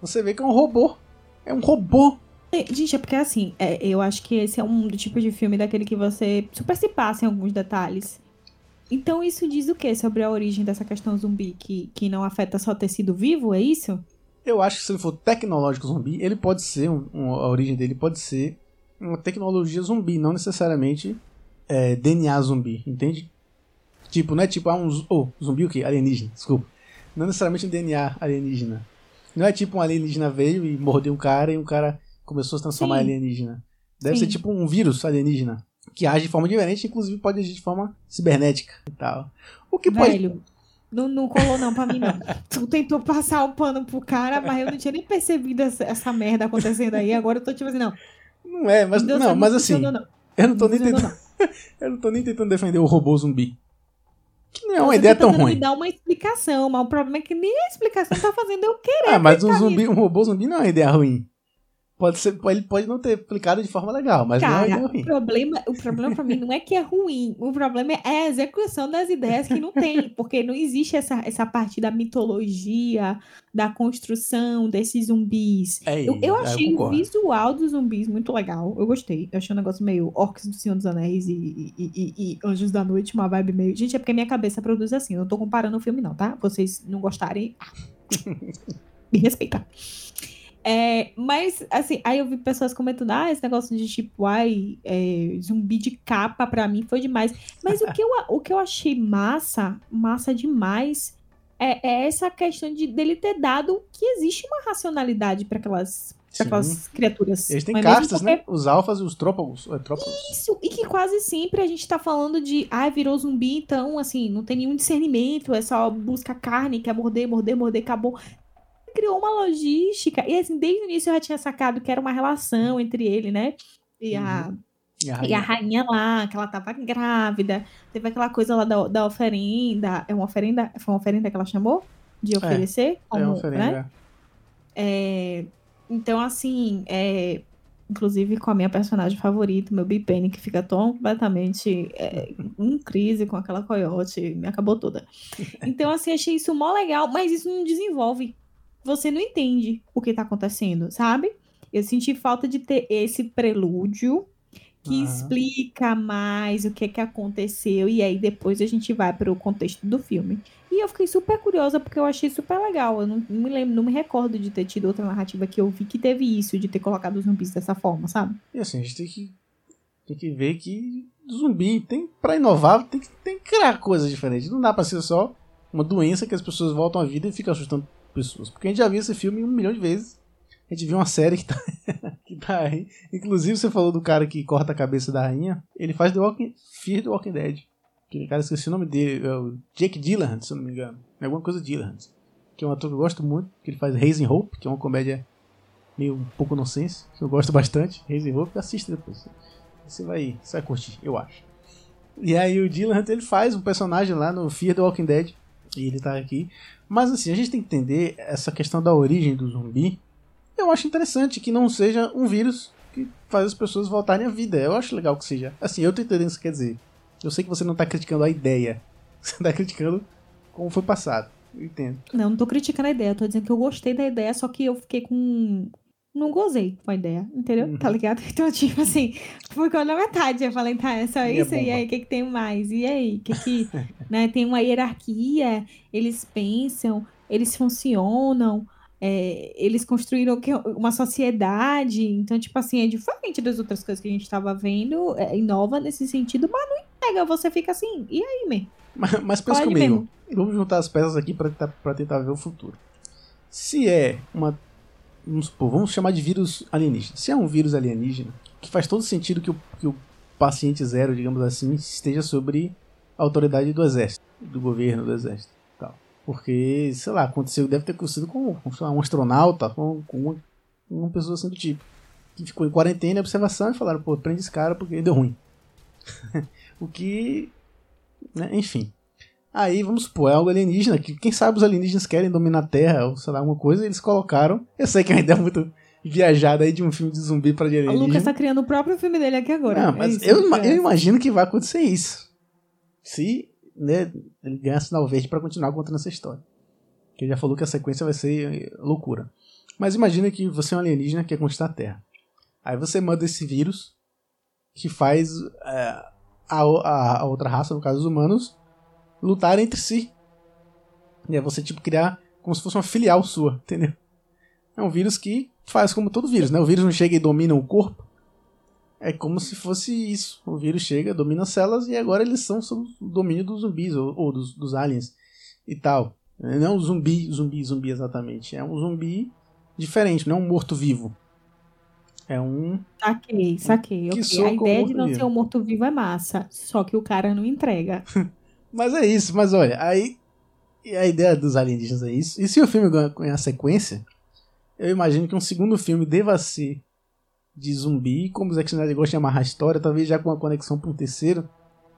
você vê que é um robô. É um robô É, Gente, é porque assim, é, eu acho que esse é um do tipo de filme daquele que você super se passa em alguns detalhes. Então isso diz o que sobre a origem dessa questão zumbi, que, que não afeta só tecido vivo, é isso? Eu acho que se ele for tecnológico zumbi, ele pode ser, um, um- a origem dele pode ser uma tecnologia zumbi, não necessariamente é, DNA zumbi, entende? Tipo, não é tipo, ah, um oh, zumbi o quê? Alienígena, desculpa. Não necessariamente um DNA alienígena. Não é tipo um alienígena veio e mordeu um cara e um cara começou a se transformar em Sim. alienígena. Deve Sim. ser tipo um vírus alienígena, que age de forma diferente, inclusive pode agir de forma cibernética e tal. O que pode Velho, não, não colou não pra mim não. Tu tentou passar o pano pro cara, mas eu não tinha nem percebido essa, essa merda acontecendo aí. Agora eu tô tipo assim, não. Não é, mas Deus não, sabe mas assim, não. eu não tô nem tentando Eu não tô nem tentando defender o robô zumbi. Que não é Você uma tá ideia tão ruim. me dar uma explicação, mas o problema é que nem a explicação tá fazendo eu querer. Ah, mas um zumbi, um robô zumbi não é uma ideia ruim. Pode ser, ele pode não ter aplicado de forma legal, mas não é Cara, ideia o ruim. problema, o problema pra mim não é que é ruim, o problema é a execução das ideias que não tem, porque não existe essa, essa parte da mitologia, da construção desses zumbis. É, Eu, eu é, achei o concordo. visual dos zumbis muito legal, eu gostei. Eu achei um negócio meio Orcs do Senhor dos Anéis e, e- e- e Anjos da Noite, uma vibe meio... Gente, é porque minha cabeça produz assim, eu não tô comparando o filme não, tá? Vocês não gostarem, ah, me respeita. É, mas, assim, aí eu vi pessoas comentando, ah, esse negócio de tipo, ai, é, zumbi de capa pra mim foi demais. Mas o que eu, o que eu achei massa, massa demais, é, é essa questão de dele ter dado que existe uma racionalidade pra aquelas, Sim. aquelas criaturas. Eles têm é castas, Porque né? Os alfas e os trópagos. É, trópagos. isso, e que quase sempre a gente tá falando de, ah, virou zumbi, então, assim, não tem nenhum discernimento, é só busca carne, quer morder, morder, morder, acabou. Criou uma logística, e assim, desde o início eu já tinha sacado que era uma relação entre ele, né? E a, E a E a rainha. rainha lá, que ela tava grávida. Teve aquela coisa lá da, da oferenda. É uma oferenda? Foi uma oferenda que ela chamou? De oferecer? É como, uma né? oferenda. É, então, assim, é, inclusive com a minha personagem favorita, meu Bipene, que fica tão completamente é, em crise com aquela coiote, me acabou toda. Então, assim, achei isso mó legal, mas isso não desenvolve. Você não entende o que tá acontecendo, sabe? Eu senti falta de ter esse prelúdio que explica mais o que que aconteceu e aí depois a gente vai para o contexto do filme. E eu fiquei super curiosa porque eu achei super legal. Eu não, não me lembro, não me recordo de ter tido outra narrativa que eu vi que teve isso, de ter colocado os zumbis dessa forma, sabe? E assim, a gente tem que, tem que ver que zumbi tem pra inovar, tem que, tem que criar coisas diferentes. Não dá pra ser só uma doença que as pessoas voltam à vida e ficam assustando pessoas. Porque a gente já viu esse filme um milhão de vezes. A gente viu uma série que tá, que tá aí. Inclusive, você falou do cara que corta a cabeça da rainha. Ele faz The Walking, Fear the Walking Dead. Aquele cara, esqueci o nome dele. É o Jake Gyllenhaal, se eu não me engano. É alguma coisa Gyllenhaal. Que é um ator que eu gosto muito. Que ele faz Raising Hope, que é uma comédia meio um pouco nonsense. Que eu gosto bastante. Raising Hope, assista depois. Você vai, você vai curtir, eu acho. E aí o Dylan ele faz um personagem lá no Fear the Walking Dead. E ele tá aqui. Mas assim, a gente tem que entender essa questão da origem do zumbi. Eu acho interessante que não seja um vírus que faz as pessoas voltarem à vida. Eu acho legal que seja. Assim, eu tô entendendo o que quer dizer. Eu sei que você não tá criticando a ideia. Você tá criticando como foi passado. Eu entendo. Não, não tô criticando a ideia, tô dizendo que eu gostei da ideia, só que eu fiquei com. Não gozei com a ideia, entendeu? Uhum. Tá ligado? Então, tipo assim, ficou na metade. Eu falei, tá, é só E é isso, e bomba. aí, o que, que tem mais? E aí? O que que. né, tem uma hierarquia, eles pensam, eles funcionam, é, eles construíram uma sociedade. Então, tipo assim, é diferente das outras coisas que a gente tava vendo, é, inova nesse sentido, mas não entrega. Você fica assim, e aí, man? Mas, mas pensa Pode comigo. mesmo. Vamos juntar as peças aqui pra tentar, pra tentar ver o futuro. Se é uma. Vamos, supor, vamos chamar de vírus alienígena. Se é um vírus alienígena, que faz todo sentido que o, que o paciente zero, digamos assim, esteja sobre a autoridade do exército, do governo do exército. Tal. Porque, sei lá, aconteceu, deve ter acontecido com, com um astronauta, com, com uma, uma pessoa assim do tipo. Que ficou em quarentena e observação e falaram, pô, prende esse cara porque deu ruim. o que. né, enfim. Aí, vamos supor, é algo alienígena, que quem sabe os alienígenas querem dominar a Terra, ou sei lá, alguma coisa, e eles colocaram. Eu sei que é uma ideia muito viajada aí de um filme de zumbi pra de O alienígena. Lucas tá criando o próprio filme dele aqui agora. Não, É mas isso, eu, ima- eu imagino que vai acontecer isso. Se né, ele ganhar sinal verde pra continuar contando essa história. Que ele já falou que a sequência vai ser eh, loucura. Mas imagina que você é um alienígena que quer conquistar a Terra. Aí você manda esse vírus que faz eh, a, a- a outra raça, no caso os humanos, lutar entre si. E aí você tipo criar como se fosse uma filial sua, entendeu? É um vírus que faz como todo vírus, né? O vírus não chega e domina o corpo. É como se fosse isso. O vírus chega, domina as células e agora eles são sob o domínio dos zumbis ou, ou dos, dos aliens e tal. Não é um zumbi, zumbi, zumbi exatamente. É um zumbi diferente, não é um morto-vivo. É um. Saquei, saquei. Que ok. soa A ideia de não ser um morto-vivo é massa. Só que o cara não entrega. Mas é isso, mas olha, aí. E a ideia dos alienígenas é isso. E se o filme ganhar sequência, eu imagino que um segundo filme deva ser de zumbi, como o Zack Snyder gosta de amarrar a história, talvez já com uma conexão para um terceiro,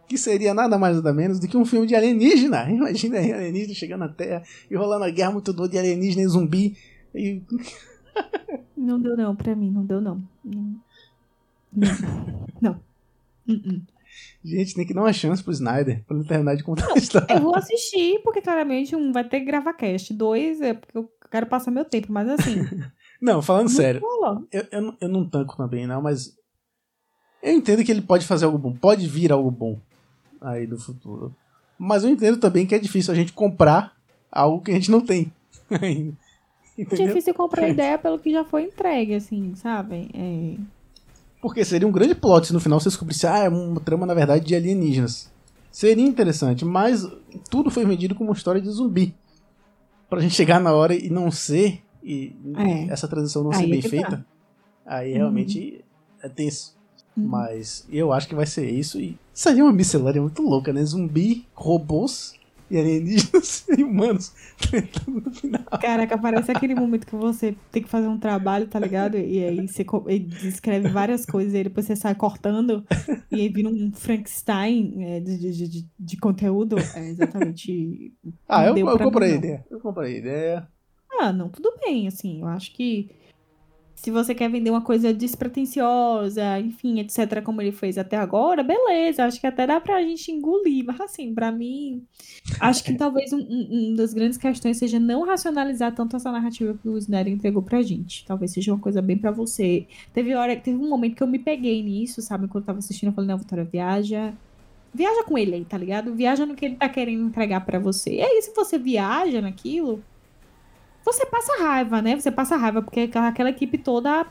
que seria nada mais nada menos do que um filme de alienígena. Imagina aí alienígena chegando na Terra e rolando a guerra muito doida de alienígena e zumbi. E... Não deu não, pra mim, não deu não. Não. Não. não. Uh-uh. Gente, tem que dar uma chance pro Snyder pra ele terminar de contar a história. Eu vou assistir, porque claramente um vai ter que gravar cast. Dois é porque eu quero passar meu tempo, mas assim. Não, falando não sério, eu, eu, não- eu não tanco também, não, mas eu entendo que ele pode fazer algo bom, pode vir algo bom aí do futuro. Mas eu entendo também que é difícil a gente comprar algo que a gente não tem. ainda. É difícil comprar ideia pelo que já foi entregue, assim, sabe? É. Porque seria um grande plot se no final você descobrisse, ah, é uma trama na verdade de alienígenas. Seria interessante, mas tudo foi vendido como uma história de zumbi. Pra gente chegar na hora e não ser, e É. essa transição não Aí ser é bem que feita, tá. aí realmente é tenso. Uhum. Mas eu acho que vai ser isso e seria uma miscelânea muito louca, né? Zumbi, robôs e alienígenas e humanos tretando no final. Caraca, parece aquele momento que você tem que fazer um trabalho, tá ligado? E aí você e descreve várias coisas e aí depois você sai cortando e aí vira um Frankenstein é, de, de, de, de conteúdo. É exatamente. Ah, eu, eu comprei a ideia. Eu comprei a ideia. Ah, não, tudo bem, assim, eu acho que se você quer vender uma coisa despretensiosa, enfim, etc, como ele fez até agora, beleza, acho que até dá pra gente engolir, mas assim, pra mim, acho que talvez um, um, um das grandes questões seja não racionalizar tanto essa narrativa que o Snyder entregou pra gente, talvez seja uma coisa bem pra você. Teve hora, teve um momento que eu me peguei nisso, sabe, quando eu tava assistindo, eu falei, não, Vitória, viaja... Viaja com ele aí, tá ligado? Viaja no que ele tá querendo entregar pra você. E aí, se você viaja naquilo, você passa raiva, né? Você passa raiva, porque aquela, equipe toda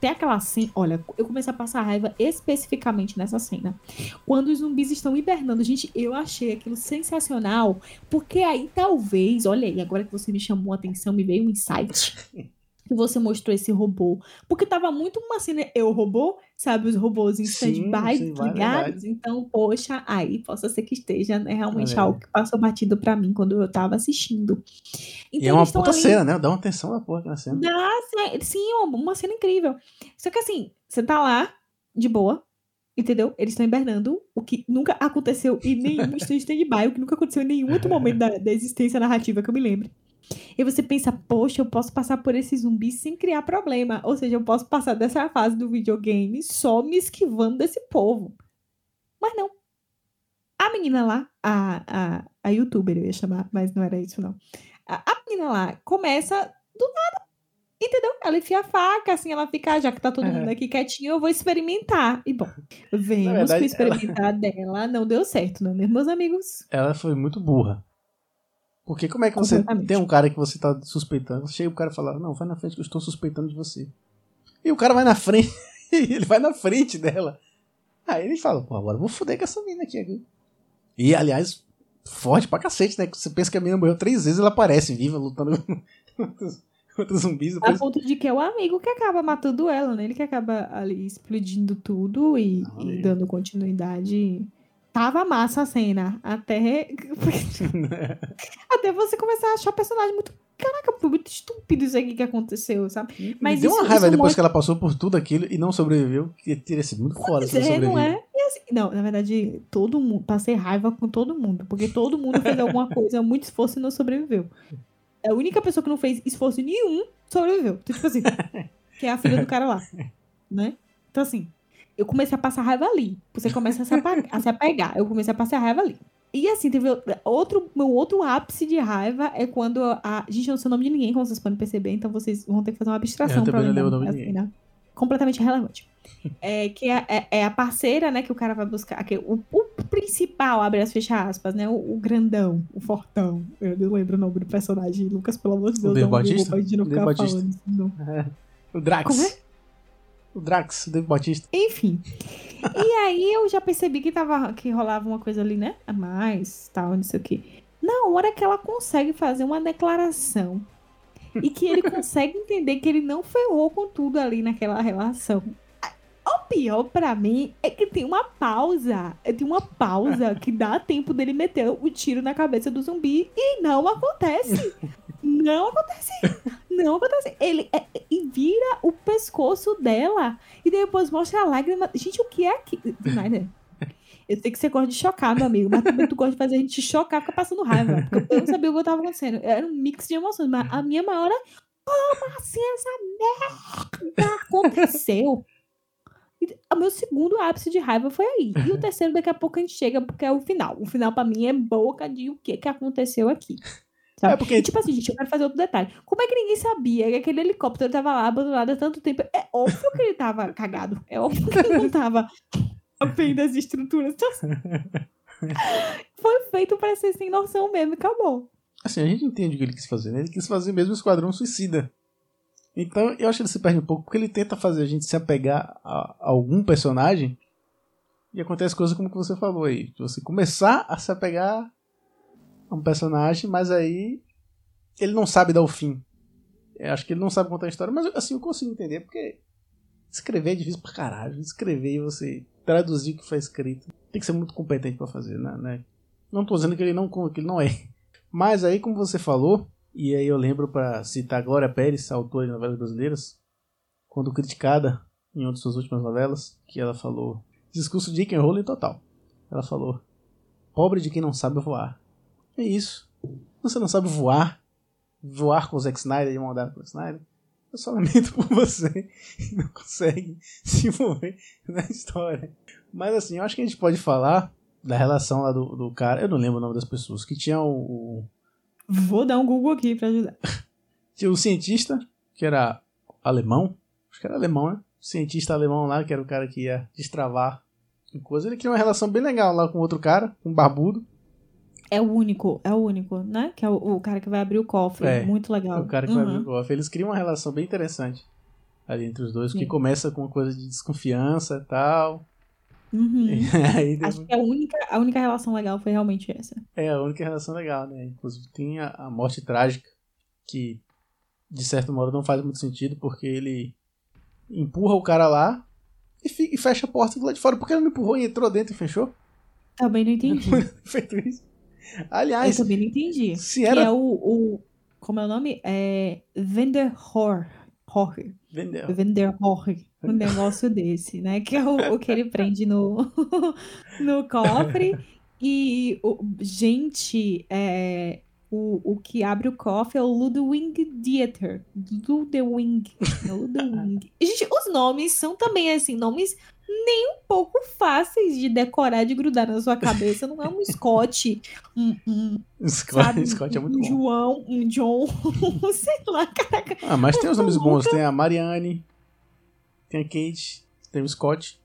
tem aquela cena. Olha, eu comecei a passar raiva especificamente nessa cena. Quando os zumbis estão hibernando. Gente, eu achei aquilo sensacional. Porque aí talvez, olha aí, agora que você me chamou a atenção, me veio um insight. Que você mostrou esse robô. Porque tava muito uma cena, eu robô, sabe? Os robôs em stand-by, vai, ligados. verdade. Então, poxa, aí possa ser que esteja né, realmente aí. algo que passou batido pra mim quando eu tava assistindo. e Então, é uma puta ali- cena, né? Dá uma atenção na porra na cena. Dá, sim, sim, uma, uma cena incrível. Só que assim, você tá lá, de boa, entendeu? Eles estão hibernando, o que nunca aconteceu em nenhum stand-by, o que nunca aconteceu em nenhum outro momento da, da existência narrativa que eu me lembre. E você pensa, poxa, eu posso passar por esse zumbi sem criar problema. Ou seja, eu posso passar dessa fase do videogame só me esquivando desse povo. Mas não. A menina lá, a, a, a youtuber eu ia chamar, mas não era isso não. A, a menina lá começa do nada, entendeu? Ela enfia a faca, assim, ela fica, "Ah, já que tá todo É. mundo aqui quietinho, eu vou experimentar. E bom, vemos verdade, que o experimentar dela não deu certo, não é meus amigos? Ela foi muito burra. Porque como é que você tem um cara que você tá suspeitando, chega o cara e fala, não, vai na frente que eu estou suspeitando de você. E o cara vai na frente, ele vai na frente dela. Aí ele fala, pô, agora eu vou foder com essa mina aqui. E, aliás, forte pra cacete, né? Você pensa que a mina morreu três vezes, ela aparece viva, lutando contra zumbis. A Depois... ponto de que é o amigo que acaba matando ela, né? Ele que acaba ali explodindo tudo e, Não, e dando continuidade. Tava massa a cena. Até. até você começar a achar o personagem muito. Caraca, foi muito estúpido isso aqui que aconteceu, sabe? Mas Me deu uma isso- raiva isso depois mostra- que ela passou por tudo aquilo e não sobreviveu, que teria sido muito foda se é, não é? Assim, não, na verdade, todo mundo. Passei raiva com todo mundo. Porque todo mundo fez alguma coisa, muito esforço e não sobreviveu. A única pessoa que não fez esforço nenhum sobreviveu. Então, tipo assim, que é a filha do cara lá. Né? Então, assim, eu comecei a passar raiva ali. Você começa a se, a se apegar. Eu comecei a passar raiva ali. E assim, teve outro, meu outro ápice de raiva é quando a. Gente, eu não sei o nome de ninguém, como vocês podem perceber, então vocês vão ter que fazer uma abstração Eu pra também não lembrar lembro o nome de da ninguém. cena. Completamente irrelevante. É, que é, é- é a parceira, né, que o cara vai buscar. Que o, o principal, abre as fecha aspas, né? O, o grandão, o fortão. Eu não lembro o nome do personagem. Lucas, pelo amor de Deus, gente não Bautista. falando isso, não. O Drax. Como é? O Drax, o Dave Bautista. Enfim. e aí eu já percebi que, tava, que rolava uma coisa ali, né? A mais, tal, não sei o quê. Na hora que ela consegue fazer uma declaração e que ele consegue entender que ele não ferrou com tudo ali naquela relação. O pior pra mim é que tem uma pausa. Tem uma pausa que dá tempo dele meter o tiro na cabeça do zumbi e não acontece. Não acontece. Não acontece. Ele é- e vira o pescoço dela e depois mostra a lágrima. Gente, o que é aqui? Snyder, Eu sei que você gosta de chocar, meu amigo, mas também tu gosta de fazer a gente chocar, ficar passando raiva. Porque eu não sabia o que estava acontecendo. Era um mix de emoções, mas a minha maior é. Como assim essa merda aconteceu? O meu segundo ápice de raiva foi aí. E o terceiro, daqui a pouco a gente chega, porque é o final. O final, pra mim, é boca de o que, que aconteceu aqui. Sabe? É porque- E, tipo assim, gente, eu quero fazer outro detalhe. Como é que ninguém sabia que aquele helicóptero tava lá abandonado há tanto tempo? É óbvio que ele tava cagado. É óbvio que ele não tava bem das estruturas. Então, assim, foi feito pra ser sem noção mesmo e acabou. Assim, a gente entende o que ele quis fazer, né? Ele quis fazer mesmo o Esquadrão Suicida. Então, eu acho que ele se perde um pouco, porque ele tenta fazer a gente se apegar a, algum personagem e acontece coisa como que você falou aí. Você começar a se apegar um personagem, mas aí ele não sabe dar o fim. Eu acho que ele não sabe contar a história, mas assim, eu consigo entender, porque escrever é difícil pra caralho. Escrever e você traduzir o que foi escrito. Tem que ser muito competente pra fazer, né? né? Não tô dizendo que ele não, que ele não é. Mas aí, como você falou, e aí eu lembro para citar Glória Pérez, autora de novelas brasileiras, quando criticada em uma de suas últimas novelas, que ela falou discurso de Roll total. Ela falou: Pobre de quem não sabe voar. É isso. Você não sabe voar, voar com o Zack Snyder e mandar com o Snyder. Eu só lamento por você que não consegue se envolver na história. Mas assim, eu acho que a gente pode falar da relação lá do, do cara. Eu não lembro o nome das pessoas. Que tinha o. o Vou dar um Google aqui pra ajudar. tinha o cientista, que era alemão. Acho que era alemão, né? O cientista alemão lá, que era o cara que ia destravar coisa. Ele criou uma relação bem legal lá com outro cara, um barbudo. É o único, é o único, né? Que é o, o cara que vai abrir o cofre. É, Muito legal. É o cara que Uhum. vai abrir o cofre. Eles criam uma relação bem interessante ali entre os dois, que Sim. começa com uma coisa de desconfiança e tal. Uhum. Depois- Acho que a única, a única relação legal foi realmente essa. É a única relação legal, né? Inclusive tem a, a morte trágica, que de certo modo não faz muito sentido, porque ele empurra o cara lá e, fi- e fecha a porta do lado de fora. Por que ele não empurrou e entrou dentro e fechou? Também não entendi. Feito isso. Eu Aliás, também não entendi. se Que era. é o, o. Como é o nome? É. Vanderhor. Horror. Vendeu. Vanderhor. Um negócio desse, né? Que é o, o que ele prende no, no cofre. E, o, gente, é, o, o que abre o cofre é o Ludwig Dieter. Ludwig. Ludwig. Gente, os nomes são também, assim, nomes nem um pouco fáceis de decorar, de grudar na sua cabeça. Não é um Scott, um, um, Scott, sabe, Scott é muito um bom. João, um John, sei lá, caraca. Ah, mas tem os nomes louca. bons. Tem a Marianne, tem a Kate, tem o Scott.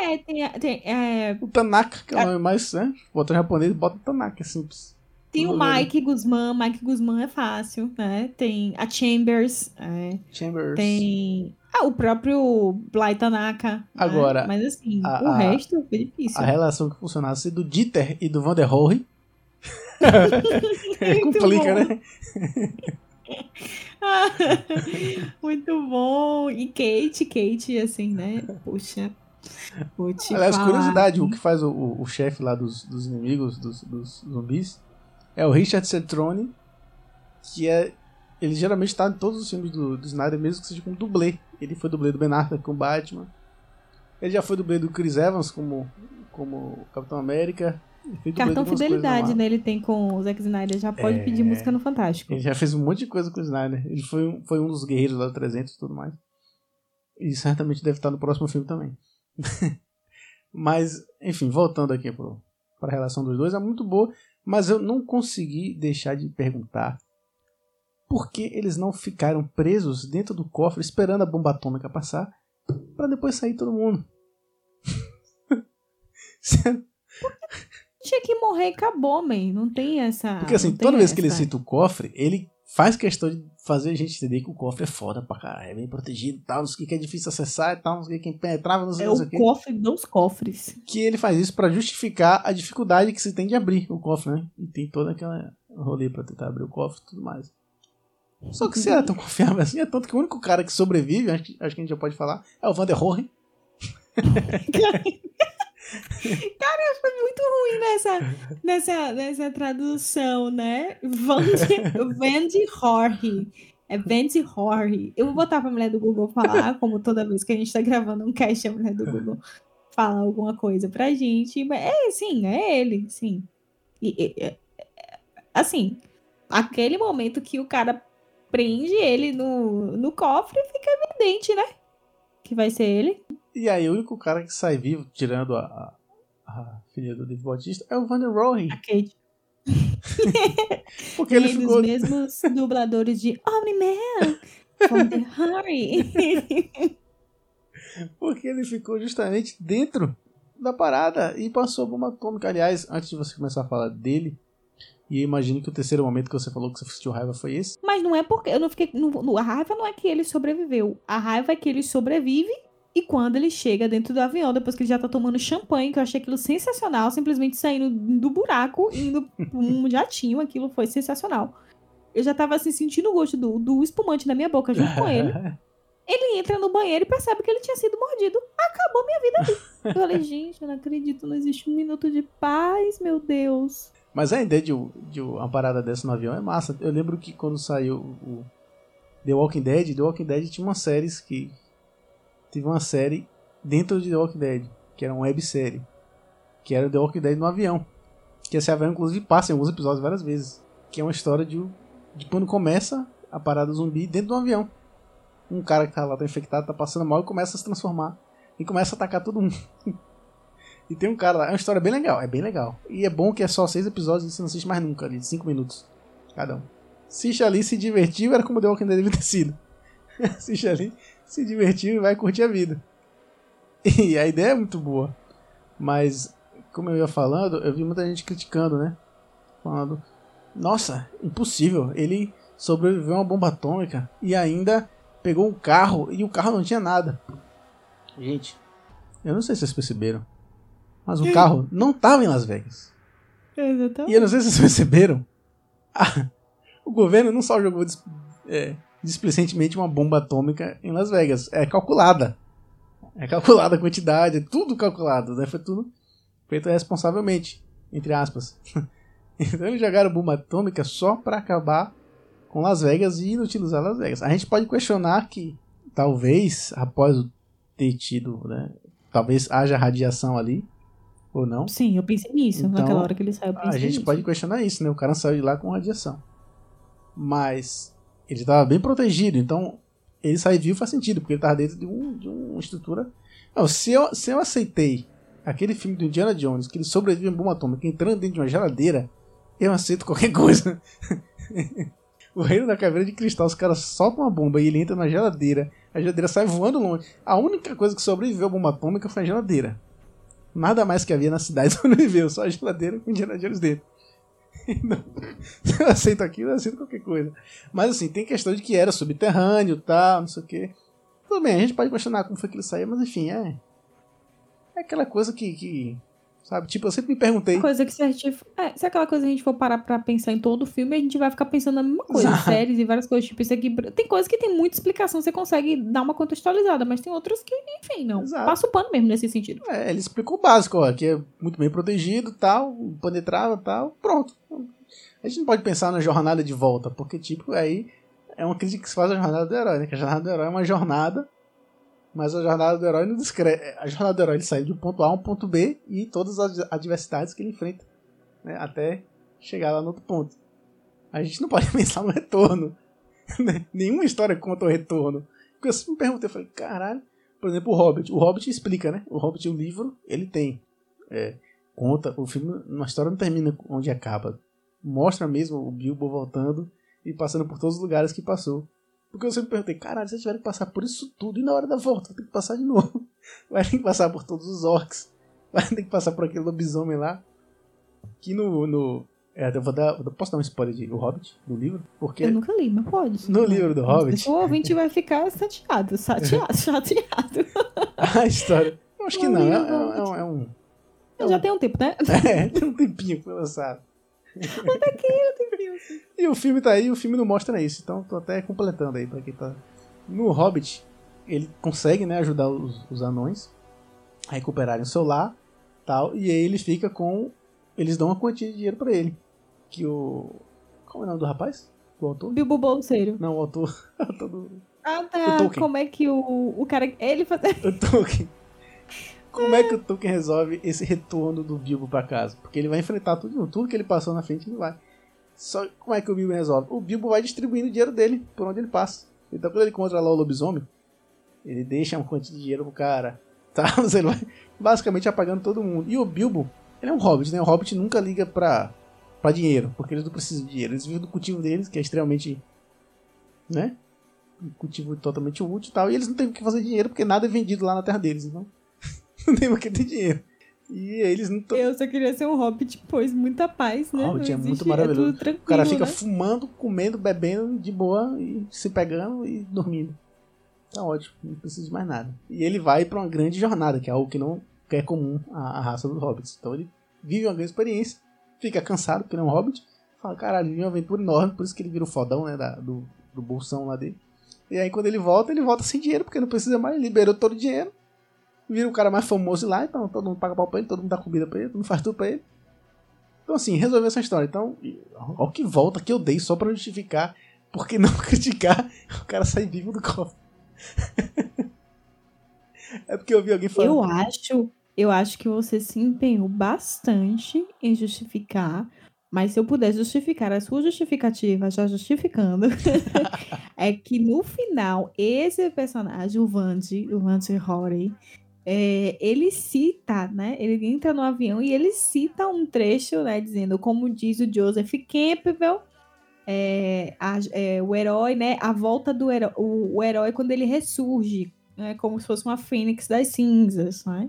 É, tem, a- tem, é, O Tanaka, que é o nome mais, né? Bota japonês, bota o Tanaka, é simples. tem o. Mike Guzman, Mike Guzman é fácil, né? Tem a Chambers, é, Chambers. tem ah, o próprio Bly Tanaka. né? Agora, Mas assim, a- o a- resto foi difícil. A relação que funcionasse do Dieter e do Van der Rohe. Muito Complica, bom. né? Muito bom. E Kate, Kate, assim, né? Vou te Aliás, falar. curiosidade, o que faz o, o, o chefe lá dos, dos inimigos, dos, dos zumbis, é o Richard Cetrone, que é. Ele geralmente tá em todos os filmes do, do Snyder, mesmo que seja como dublê. Ele foi dublê do Ben Affleck com Batman. Ele já foi dublê do Chris Evans como, como Capitão América. Cartão fidelidade, né? Ele tem com o Zack Snyder. Já pode É. pedir música no Fantástico. Ele já fez um monte de coisa com o Snyder. Ele foi, um- foi um dos guerreiros lá do 300 e tudo mais. E certamente deve estar no próximo filme também. mas, enfim, voltando aqui para a relação dos dois, é muito boa. Mas eu não consegui deixar de perguntar por que eles não ficaram presos dentro do cofre esperando a bomba atômica passar para depois sair todo mundo. Tinha que morrer e acabou, man. Não tem essa. Porque assim, toda vez que ele essa. cita o cofre, ele faz questão de fazer a gente entender que o cofre é foda pra caralho, é bem protegido e tal, não sei o que, que é difícil acessar e tal, não sei o que, quem penetrava, não sei, É não sei o o que. cofre dos cofres. Que ele faz isso pra justificar a dificuldade que se tem de abrir o cofre, né? E tem toda aquela rolê pra tentar abrir o cofre e tudo mais. Só que se era tão confiável assim, é tanto que o único cara que sobrevive, acho que, acho que a gente já pode falar, é o Van der Rohe. Foi muito ruim nessa, nessa, nessa tradução, né? Vande Horry. É Vande Horry. Eu vou botar pra mulher do Google falar, como toda vez que a gente tá gravando um cast, a mulher do Google fala alguma coisa pra gente. É, sim, é ele, sim. E- é- é- assim, aquele momento que o cara prende ele no, no cofre, fica evidente, né? Que vai ser ele. E aí o único cara que sai vivo, tirando a, a, filha do Dave Bautista, é o Van der Rohe. A Kate. Porque ele Tem ficou dos mesmos dubladores de Omni-Man, the Harry. Porque ele ficou justamente dentro da parada e passou a bomba atômica. Aliás, antes de você começar a falar dele, e eu imagino que o terceiro momento que você falou que você sentiu raiva foi esse. Mas não é porque eu não fiquei. não- a raiva não é que ele sobreviveu. A raiva é que ele sobrevive e quando ele chega dentro do avião, depois que ele já tá tomando champanhe, que eu achei aquilo sensacional, simplesmente saindo do buraco indo pra um jatinho, aquilo foi sensacional. Eu já tava assim, sentindo o gosto do, do espumante na minha boca junto com ele. Ele entra no banheiro e percebe que ele tinha sido mordido. Acabou minha vida ali. Eu falei, gente, eu não acredito, não existe um minuto de paz, meu Deus. Mas a ideia de, de uma parada dessa no avião é massa. Eu lembro que quando saiu o The Walking Dead, The Walking Dead tinha umas séries que. Teve uma série dentro de The Walking Dead, que era uma websérie. Que era The Walking Dead no avião. Que esse avião, inclusive, passa em alguns episódios várias vezes. Que é uma história de, de quando começa a parada zumbi dentro do avião. Um cara que tá lá, tá infectado, tá passando mal e começa a se transformar. E começa a atacar todo mundo. e tem um cara lá, é uma história bem legal, é bem legal. E é bom que é só seis episódios e você não assiste mais nunca ali, cinco minutos cada um. Assiste ali, se divertiu, era como The Walking Dead deve ter sido. assiste ali, se divertiu e vai curtir a vida. E a ideia é muito boa. Mas, como eu ia falando, eu vi muita gente criticando, né? Falando, nossa, impossível, ele sobreviveu a uma bomba atômica e ainda pegou um carro e o carro não tinha nada. Gente, eu não sei se vocês perceberam, mas o carro não estava em Las Vegas. Exatamente. E eu não sei se vocês perceberam, o governo não só jogou é, displicentemente uma bomba atômica em Las Vegas, é calculada. É calculada a quantidade, é tudo calculado, né? Foi tudo feito responsavelmente, entre aspas. então eles jogaram bomba atômica só para acabar com Las Vegas e inutilizar Las Vegas. A gente pode questionar que talvez após ter tido, né, talvez haja radiação ali ou não. Sim, eu pensei nisso Então, naquela hora que ele saiu. A gente nisso. pode questionar isso, né? O cara saiu de lá com radiação. Mas ele estava bem protegido, então ele sair vivo faz sentido, porque ele estava dentro de, um, de uma estrutura. Não, se eu, se eu aceitei aquele filme do Indiana Jones, que ele sobrevive a uma bomba atômica entrando dentro de uma geladeira, eu aceito qualquer coisa. o reino da caveira de cristal, os caras soltam uma bomba e ele entra na geladeira, a geladeira sai voando longe. A única coisa que sobreviveu à bomba atômica foi a geladeira. Nada mais que havia na cidade sobreviveu, só a geladeira com Indiana Jones dentro. Se eu aceito aquilo, eu aceito qualquer coisa. Mas assim, tem questão de que era subterrâneo tal, não sei o que. Tudo bem, a gente pode questionar como foi que ele saiu, mas enfim, é. É aquela coisa que. que sabe, tipo, eu sempre me perguntei. Coisa que se a gente. É, se aquela coisa a gente for parar pra pensar em todo o filme, a gente vai ficar pensando na mesma coisa. Exato. Séries e várias coisas. Tipo, isso aqui. Tem coisas que tem muita explicação, você consegue dar uma contextualizada, mas tem outras que, enfim, não. Exato. Passa o pano mesmo nesse sentido. É, ele explicou o básico, ó, que é muito bem protegido tal, penetrava tal, pronto. A gente não pode pensar na jornada de volta, porque, tipo, aí é uma crítica que se faz à jornada do herói, né? Que a jornada do herói é uma jornada, mas a jornada do herói não descreve. A jornada do herói sai de um ponto A a um ponto B e todas as adversidades que ele enfrenta, né? Até chegar lá no outro ponto. A gente não pode pensar no retorno. né? Nenhuma história conta o retorno. Porque eu sempre me perguntei, eu falei, caralho. Por exemplo, o Hobbit. O Hobbit explica, né? O Hobbit, o livro, ele tem. é, conta. O filme, uma história não termina onde acaba. Mostra mesmo o Bilbo voltando e passando por todos os lugares que passou. Porque eu sempre perguntei, caralho, se eles tiverem que passar por isso tudo e na hora da volta, tem que passar de novo. Vai ter que passar por todos os orcs. Vai ter que passar por aquele lobisomem lá. Que no. no é, eu vou dar, eu posso dar um spoiler de O Hobbit, do livro? Porque Eu nunca li, mas pode. no livro do Hobbit, O ouvinte vai ficar chateado, chateado, chateado. a história. Eu acho que não, é, é- é um- é. Já tem um tempo, né? É, tem um tempinho que foi lançado. E o filme tá aí, o filme não mostra isso. Então tô até completando aí pra quem tá. No Hobbit, ele consegue, né, ajudar os, os anões a recuperarem o seu lar tal. E aí ele fica com. Eles dão uma quantia de dinheiro pra ele. Que o. Qual é o nome do rapaz? Do autor? Bilbo Bolseiro. Não, o autor. o autor do. Ah, O tá. Tolkien. Como é que o, o cara. Ele faz... O Tolkien. Como é que o Tolkien resolve esse retorno do Bilbo pra casa? Porque ele vai enfrentar tudo, tudo que ele passou na frente, ele vai. Só como é que o Bilbo resolve? O Bilbo vai distribuindo o dinheiro dele por onde ele passa. Então quando ele encontra lá o lobisomem, ele deixa uma quantia de dinheiro pro cara. Tá? Ele vai basicamente apagando todo mundo. E o Bilbo, ele é um hobbit, né? O hobbit nunca liga pra, pra dinheiro, porque eles não precisam de dinheiro. Eles vivem do cultivo deles, que é extremamente. né? Um cultivo totalmente útil e tal. E eles não têm o que fazer dinheiro, porque nada é vendido lá na terra deles. Então, não tem por que ter dinheiro. E eles não estão. Eu só queria ser um hobbit, pois muita paz, né? Hobbit é muito existe- maravilhoso. É O cara fica né? fumando, comendo, bebendo de boa e se pegando e dormindo. Tá ótimo, não precisa de mais nada. E ele vai pra uma grande jornada, que é algo que não é comum à, à raça dos hobbits. Então ele vive uma grande experiência, fica cansado porque ele é um hobbit, fala, caralho, vive uma aventura enorme, por isso que ele vira o fodão, né, da- do, do bolsão lá dele. E aí quando ele volta, ele volta sem dinheiro, porque não precisa mais, liberou todo o dinheiro. Vira o cara mais famoso lá, então todo mundo paga pau pra ele, todo mundo dá comida pra ele, todo mundo faz tudo pra ele. Então assim, resolveu essa história. Então, olha que volta que eu dei só pra justificar, porque não criticar o cara sair vivo do cofre. é porque eu vi alguém falando. Eu acho, eu acho que você se empenhou bastante em justificar, mas se eu puder justificar a sua justificativa, já justificando, é que no final, esse personagem, o Vandy, o Vandy Rory, é, ele cita, né? Ele entra no avião e ele cita um trecho, né? Dizendo, como diz o Joseph Campbell, é, a, é, o herói, né? A volta do herói, o, o herói quando ele ressurge, né? Como se fosse uma fênix das cinzas, né?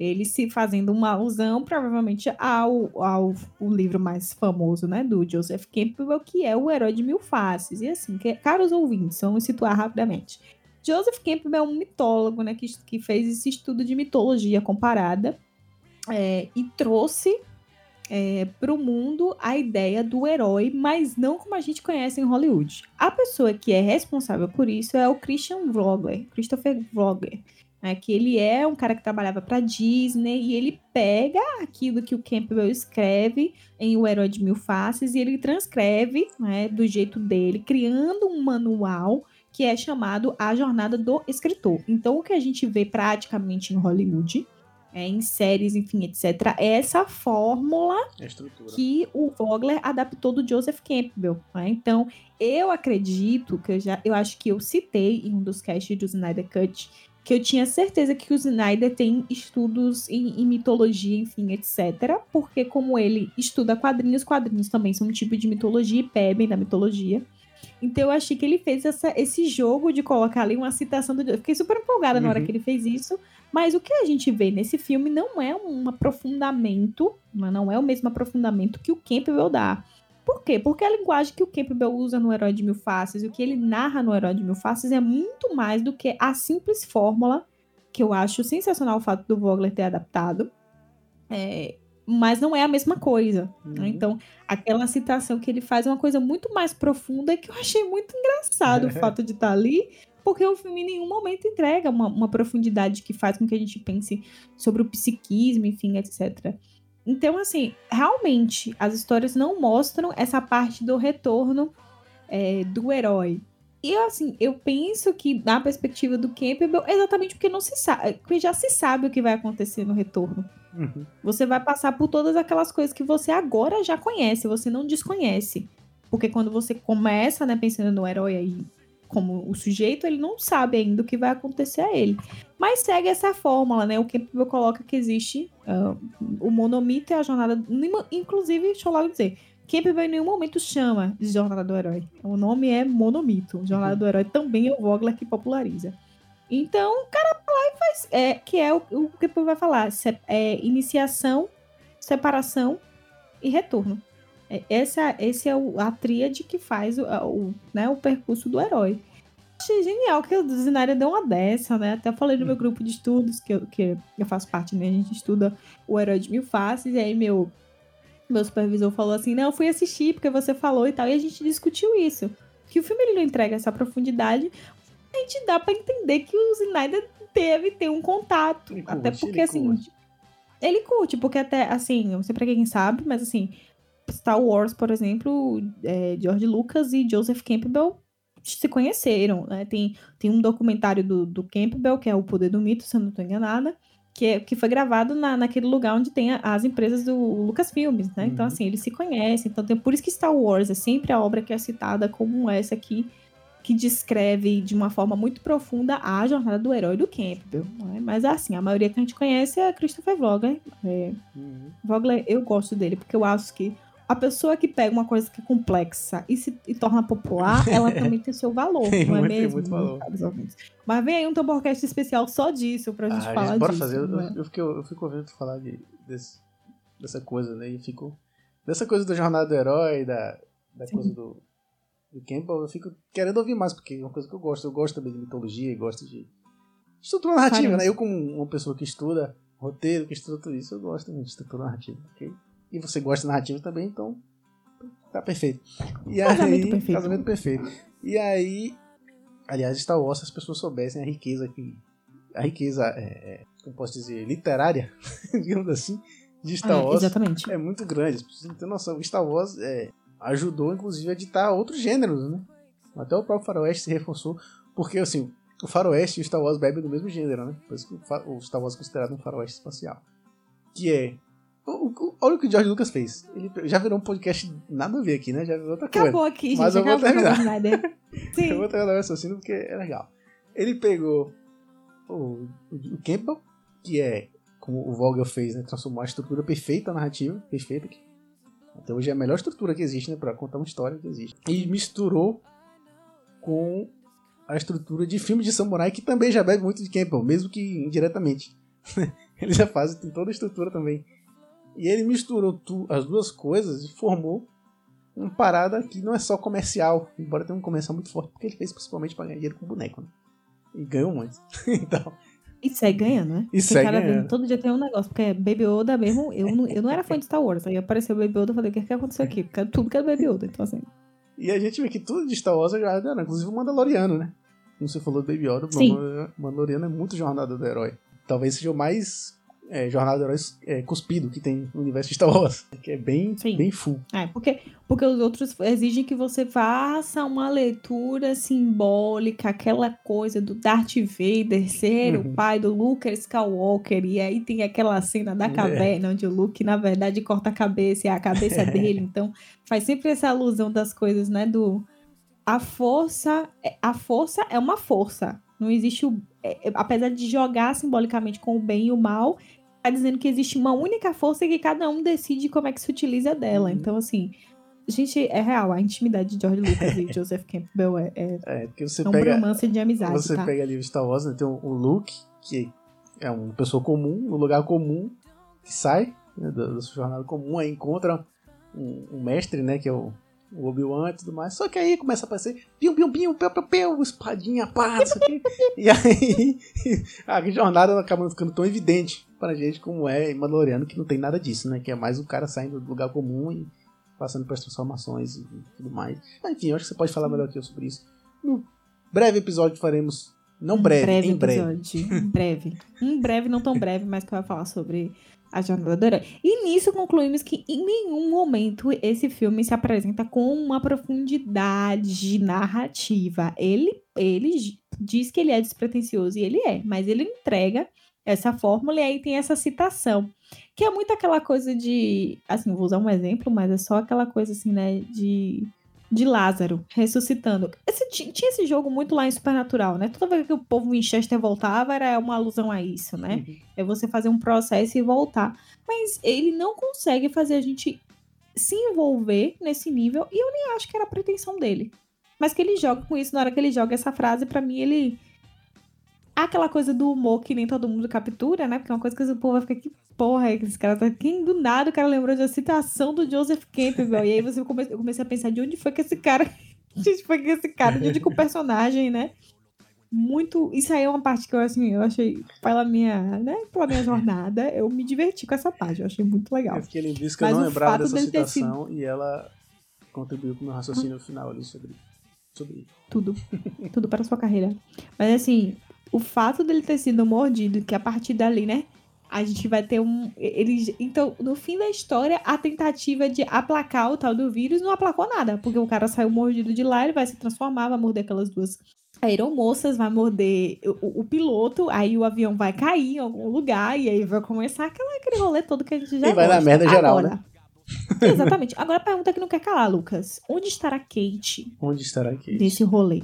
Ele se fazendo uma alusão, provavelmente, ao, ao o livro mais famoso, né? Do Joseph Campbell, que é o Herói de Mil Faces. E assim, que, caros ouvintes, vamos situar rapidamente. Joseph Campbell é um mitólogo, né, que, que fez esse estudo de mitologia comparada é, e trouxe é, para o mundo a ideia do herói, mas não como a gente conhece em Hollywood. A pessoa que é responsável por isso é o Christian Vogler, Christopher Vogler, né, que ele é um cara que trabalhava para Disney e ele pega aquilo que o Campbell escreve em O Herói de Mil Faces e ele transcreve né, do jeito dele, criando um manual que é chamado A Jornada do Escritor. Então, o que a gente vê praticamente em Hollywood, é, em séries, enfim, etc., é essa fórmula que o Vogler adaptou do Joseph Campbell. Né? Então, eu acredito que eu já, eu acho que eu citei em um dos casts do Snyder Cut que eu tinha certeza que o Snyder tem estudos em, em, mitologia, enfim, etc. Porque como ele estuda quadrinhos, quadrinhos também são um tipo de mitologia e bebem da mitologia. Então eu achei que ele fez essa, esse jogo de colocar ali uma citação do. Eu fiquei super empolgada uhum. na hora uhum. que ele fez isso. Mas o que a gente vê nesse filme não é um aprofundamento, não é o mesmo aprofundamento que o Campbell dá. Por quê? Porque a linguagem que o Campbell usa no Herói de Mil Faces e o que ele narra no Herói de Mil Faces é muito mais do que a simples fórmula, que eu acho sensacional o fato do Vogler ter adaptado. É, mas não é a mesma coisa. Né? Uhum. Né? Então, aquela citação que ele faz é uma coisa muito mais profunda que eu achei muito engraçado o fato de estar tá ali, porque o filme em nenhum momento entrega uma, uma, profundidade que faz com que a gente pense sobre o psiquismo, enfim, etc. Então, assim, realmente, as histórias não mostram essa parte do retorno é, do herói. E assim, eu penso que na perspectiva do Campbell, exatamente porque não se sabe, porque já se sabe o que vai acontecer no retorno. Uhum. Você vai passar por todas aquelas coisas que você agora já conhece, você não desconhece. Porque quando você começa, né, pensando no herói aí como o sujeito, ele não sabe ainda o que vai acontecer a ele. Mas segue essa fórmula, né? O Campbell coloca que existe uh, o monomito e a jornada. Inclusive, deixa eu logo dizer, Campbell em nenhum momento chama de Jornada do Herói. O nome é Monomito. Jornada uhum. do Herói também é o Vogler que populariza. Então, o cara vai lá e faz. É, que é o, o que vai falar: se, é, iniciação, separação e retorno. É, essa, esse é o, a tríade que faz o, o, né, o percurso do herói. Achei genial que o Zinária deu uma dessa, né? Até falei no meu grupo de estudos, que eu, que eu faço parte, né? A gente estuda o herói de mil faces, e aí meu, meu supervisor falou assim: não, fui assistir porque você falou e tal, e a gente discutiu isso. Que o filme ele não entrega essa profundidade, a gente dá para entender que o Snyder teve ter um contato. Ele até curte, porque, assim. Curte. Ele curte, porque até, assim, não sei pra quem sabe, mas assim, Star Wars, por exemplo, é, George Lucas e Joseph Campbell se conheceram, né? Tem, tem um documentário do, do Campbell, que é O Poder do Mito, se eu não estou enganada, que, é, que foi gravado na, naquele lugar onde tem a, as empresas do Lucasfilmes, né? Então, uhum. Então, assim, eles se conhecem. Então, tem, por isso que Star Wars é sempre a obra que é citada como essa aqui, que descreve de uma forma muito profunda a jornada do herói do Campbell. Né? Mas assim, a maioria que a gente conhece é Christopher Vogler. É, uhum. Vogler, eu gosto dele, porque eu acho que a pessoa que pega uma coisa que é complexa e se e torna popular, ela também tem seu valor, tem não é muito, mesmo? Muito valor. Mas vem aí um Tamborcast especial só disso pra gente ah, falar gente, bora disso. fazer. Eu, é? eu, fico, eu fico ouvindo falar de, desse, dessa coisa, né? E fico. Dessa coisa da jornada do herói, da, da coisa do, do Campbell, eu fico querendo ouvir mais, porque é uma coisa que eu gosto. Eu gosto também de mitologia e gosto de estrutura narrativa, né? Eu, como uma pessoa que estuda roteiro, que estuda tudo isso, eu gosto também de estrutura narrativa, ok? E você gosta de narrativa também, então tá perfeito. E casamento aí, perfeito. Casamento perfeito. E aí, Aliás, Star Wars, se as pessoas soubessem a riqueza que. A riqueza, é, é, como posso dizer, literária, digamos assim, de Star É, Wars exatamente. é muito grande. As pessoas não têm noção. Star Wars é, ajudou, inclusive, a ditar outros gêneros, né? Até o próprio Faroeste se reforçou, porque, assim, o Faroeste e o Star Wars bebem do mesmo gênero, né? Por isso que o Star Wars é considerado um Faroeste espacial. Que é. Olha o que o George Lucas fez. Ele já virou um podcast nada a ver aqui, né? Já virou outra coisa. Acabou aqui, gente. Mas eu vou terminar. Sim. Eu vou terminar o raciocínio porque é legal. Ele pegou o, o Campbell, que é como o Vogel fez, né? Transformou a estrutura perfeita, a narrativa, perfeita. Que até hoje é a melhor estrutura que existe, né? Pra contar uma história que existe. E misturou com a estrutura de filme de samurai, que também já bebe muito de Campbell, mesmo que indiretamente. ele já faz, tem toda a estrutura também. E ele misturou tu, as duas coisas e formou uma parada que não é só comercial, embora tenha um comercial muito forte, porque ele fez principalmente pra ganhar dinheiro com boneco, né? E ganhou muito. então, E segue ganhando, né? E Porque segue vez- ganhando. todo dia tem um negócio. Porque Baby Yoda mesmo, eu não, eu não era fã de Star Wars. Aí apareceu o Baby Yoda e falei, o que, que aconteceu aqui? Porque tudo que era Baby Yoda. Então, assim. e a gente vê que tudo de Star Wars é jornada herói, inclusive o Mandaloriano, né? Como você falou do Baby Yoda, o Sim. Mandaloriano é muito jornada do herói. Talvez seja o mais é, jornada do herói é, cuspido que tem no universo de Star Wars, que é bem, Sim. bem full. É, porque, porque os outros exigem que você faça uma leitura simbólica, aquela coisa do Darth Vader ser Uhum. o pai do Luke Skywalker, e aí tem aquela cena da É. caverna onde o Luke, na verdade, corta a cabeça e é a cabeça dele. Então, faz sempre essa alusão das coisas, né? Do. A força. é- A força é uma força. Não existe o. é- é- apesar de jogar simbolicamente com o bem e o mal, tá dizendo que existe uma única força e que cada um decide como é que se utiliza dela. Uhum. Então, assim, gente, é real. A intimidade de George Lucas e Joseph Campbell é, é, É, é um pega. romance de amizade, Você tá? pega ali o Star Wars, né, tem o o Luke, que é uma pessoa comum, um lugar comum, que sai né, da, da sua jornada comum, aí encontra um, um mestre, né, que é o, o Obi-Wan e tudo mais. Só que aí começa a aparecer piu, piu, piu, piu, piu, piu, espadinha, pá, isso aqui. e aí a jornada acaba ficando tão evidente pra gente como é em Mandaloriano, que não tem nada disso, né, que é mais o cara saindo do lugar comum e passando pelas transformações e tudo mais. Mas, enfim, eu acho que você pode falar melhor que eu sobre isso. No breve episódio faremos. Não breve, em breve. Em breve. Em breve, não tão breve, mas que vai falar sobre a jornada do herói. E nisso concluímos que em nenhum momento esse filme se apresenta com uma profundidade narrativa. Ele, ele diz que ele é despretensioso e ele é, mas ele entrega essa fórmula e aí tem essa citação. Que é muito aquela coisa de. Assim, vou usar um exemplo, mas é só aquela coisa assim, né? De de Lázaro ressuscitando. Esse, ti- tinha esse jogo muito lá em Supernatural, né? Toda vez que o povo Winchester voltava, era uma alusão a isso, né? É você fazer um processo e voltar. Mas ele não consegue fazer a gente se envolver nesse nível, e eu nem acho que era a pretensão dele. Mas que ele joga com isso, na hora que ele joga essa frase, pra mim ele. Aquela coisa do humor que nem todo mundo captura, né? Porque é uma coisa que o povo vai ficar, que porra é que esse cara tá. Quem do nada o cara lembrou de uma citação do Joseph Campbell. e aí você come... eu comecei a pensar de onde foi que esse cara. De onde foi que esse cara, de onde que o personagem, né? Muito. Isso aí é uma parte que eu, assim, eu achei, pela minha, né? Pela minha jornada, eu me diverti com essa parte. Eu achei muito legal. Eu fiquei lembrando que eu Mas não o lembrava dessa citação e ela contribuiu com o meu raciocínio final ali sobre, sobre tudo. tudo para sua carreira. Mas assim, o fato dele ter sido mordido, que a partir dali, né? A gente vai ter um. Eles, então, no fim da história, a tentativa de aplacar o tal do vírus não aplacou nada. Porque o cara saiu mordido de lá, ele vai se transformar, vai morder aquelas duas aeromoças, vai morder o, o- piloto, aí o avião vai cair em algum lugar, e aí vai começar aquela, aquele rolê todo que a gente já E vai gosta. merda geral, Agora, né? Exatamente. Agora a pergunta que não quer calar, Lucas. Onde estará Kate onde estará aqui. nesse rolê?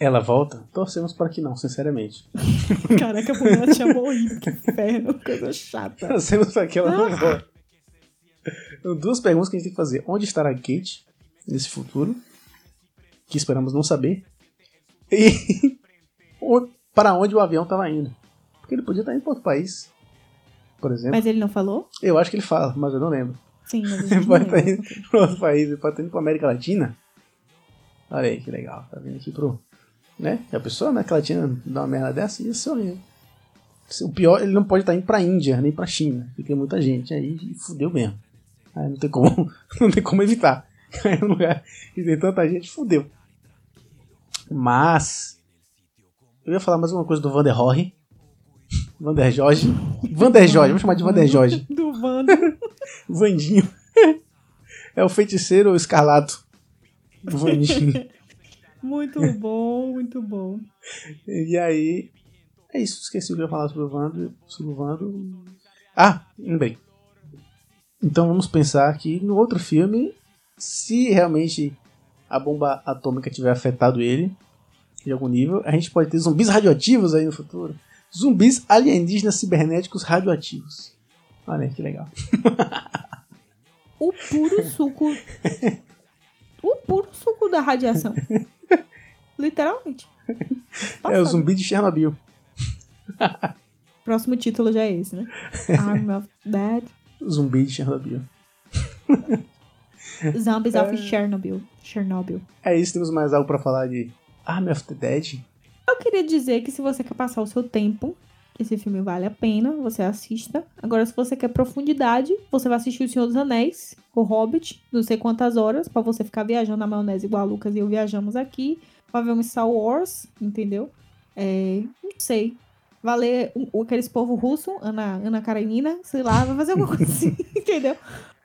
Ela volta? Torcemos para que não, sinceramente. Caraca, a mulher tinha morrido, que inferno, coisa chata. Torcemos para que ela Ah. não volte. Então, duas perguntas que a gente tem que fazer. Onde estará Kate nesse futuro? Que esperamos não saber. E para onde o avião estava indo. Porque ele podia estar indo para outro país, por exemplo. Mas ele não falou? Eu acho que ele fala, mas eu não lembro. Sim, mas a Ele pode estar indo para outro país, ele pode estar indo para América Latina. Olha aí que legal, tá vindo aqui pro. Né? A pessoa América Latina dá uma merda dessa, ia ser horrível. O pior, ele não pode estar indo pra Índia, nem pra China, porque tem muita gente. Aí fudeu mesmo. Aí não tem como, não tem como evitar. Aí no lugar que tem tanta gente, fudeu. Mas. Eu ia falar mais uma coisa do Vander Rory. Vander Jorge. Vander Jorge, vamos chamar de Vander Jorge. Do Wanda. Vandinho. É o feiticeiro escarlato. Vandinho. Muito bom, muito bom. E aí. É isso, esqueci o que eu ia falar sobre o Vando. Sobre o Vando. Ah, lembrei. Então vamos pensar que no outro filme, se realmente a bomba atômica tiver afetado ele de algum nível, a gente pode ter zumbis radioativos aí no futuro. Zumbis alienígenas cibernéticos radioativos. Olha que legal. O puro suco. o puro suco da radiação. Literalmente. É o zumbi de Chernobyl. Próximo título já é esse, né? Arm of Dead. Zumbi de Chernobyl. Zombies of Chernobyl. Chernobyl. É isso, temos mais algo pra falar de Army of the Dead. Eu queria dizer que se você quer passar o seu tempo, esse filme vale a pena, você assista. Agora, se você quer profundidade, você vai assistir O Senhor dos Anéis, O Hobbit, não sei quantas horas, pra você ficar viajando na maionese igual a Lucas e eu viajamos aqui, pra ver um Star Wars, entendeu? É, não sei. Vai ler o- o- aqueles povo russo, Ana, Ana Karenina, sei lá, vai fazer alguma coisa assim, entendeu?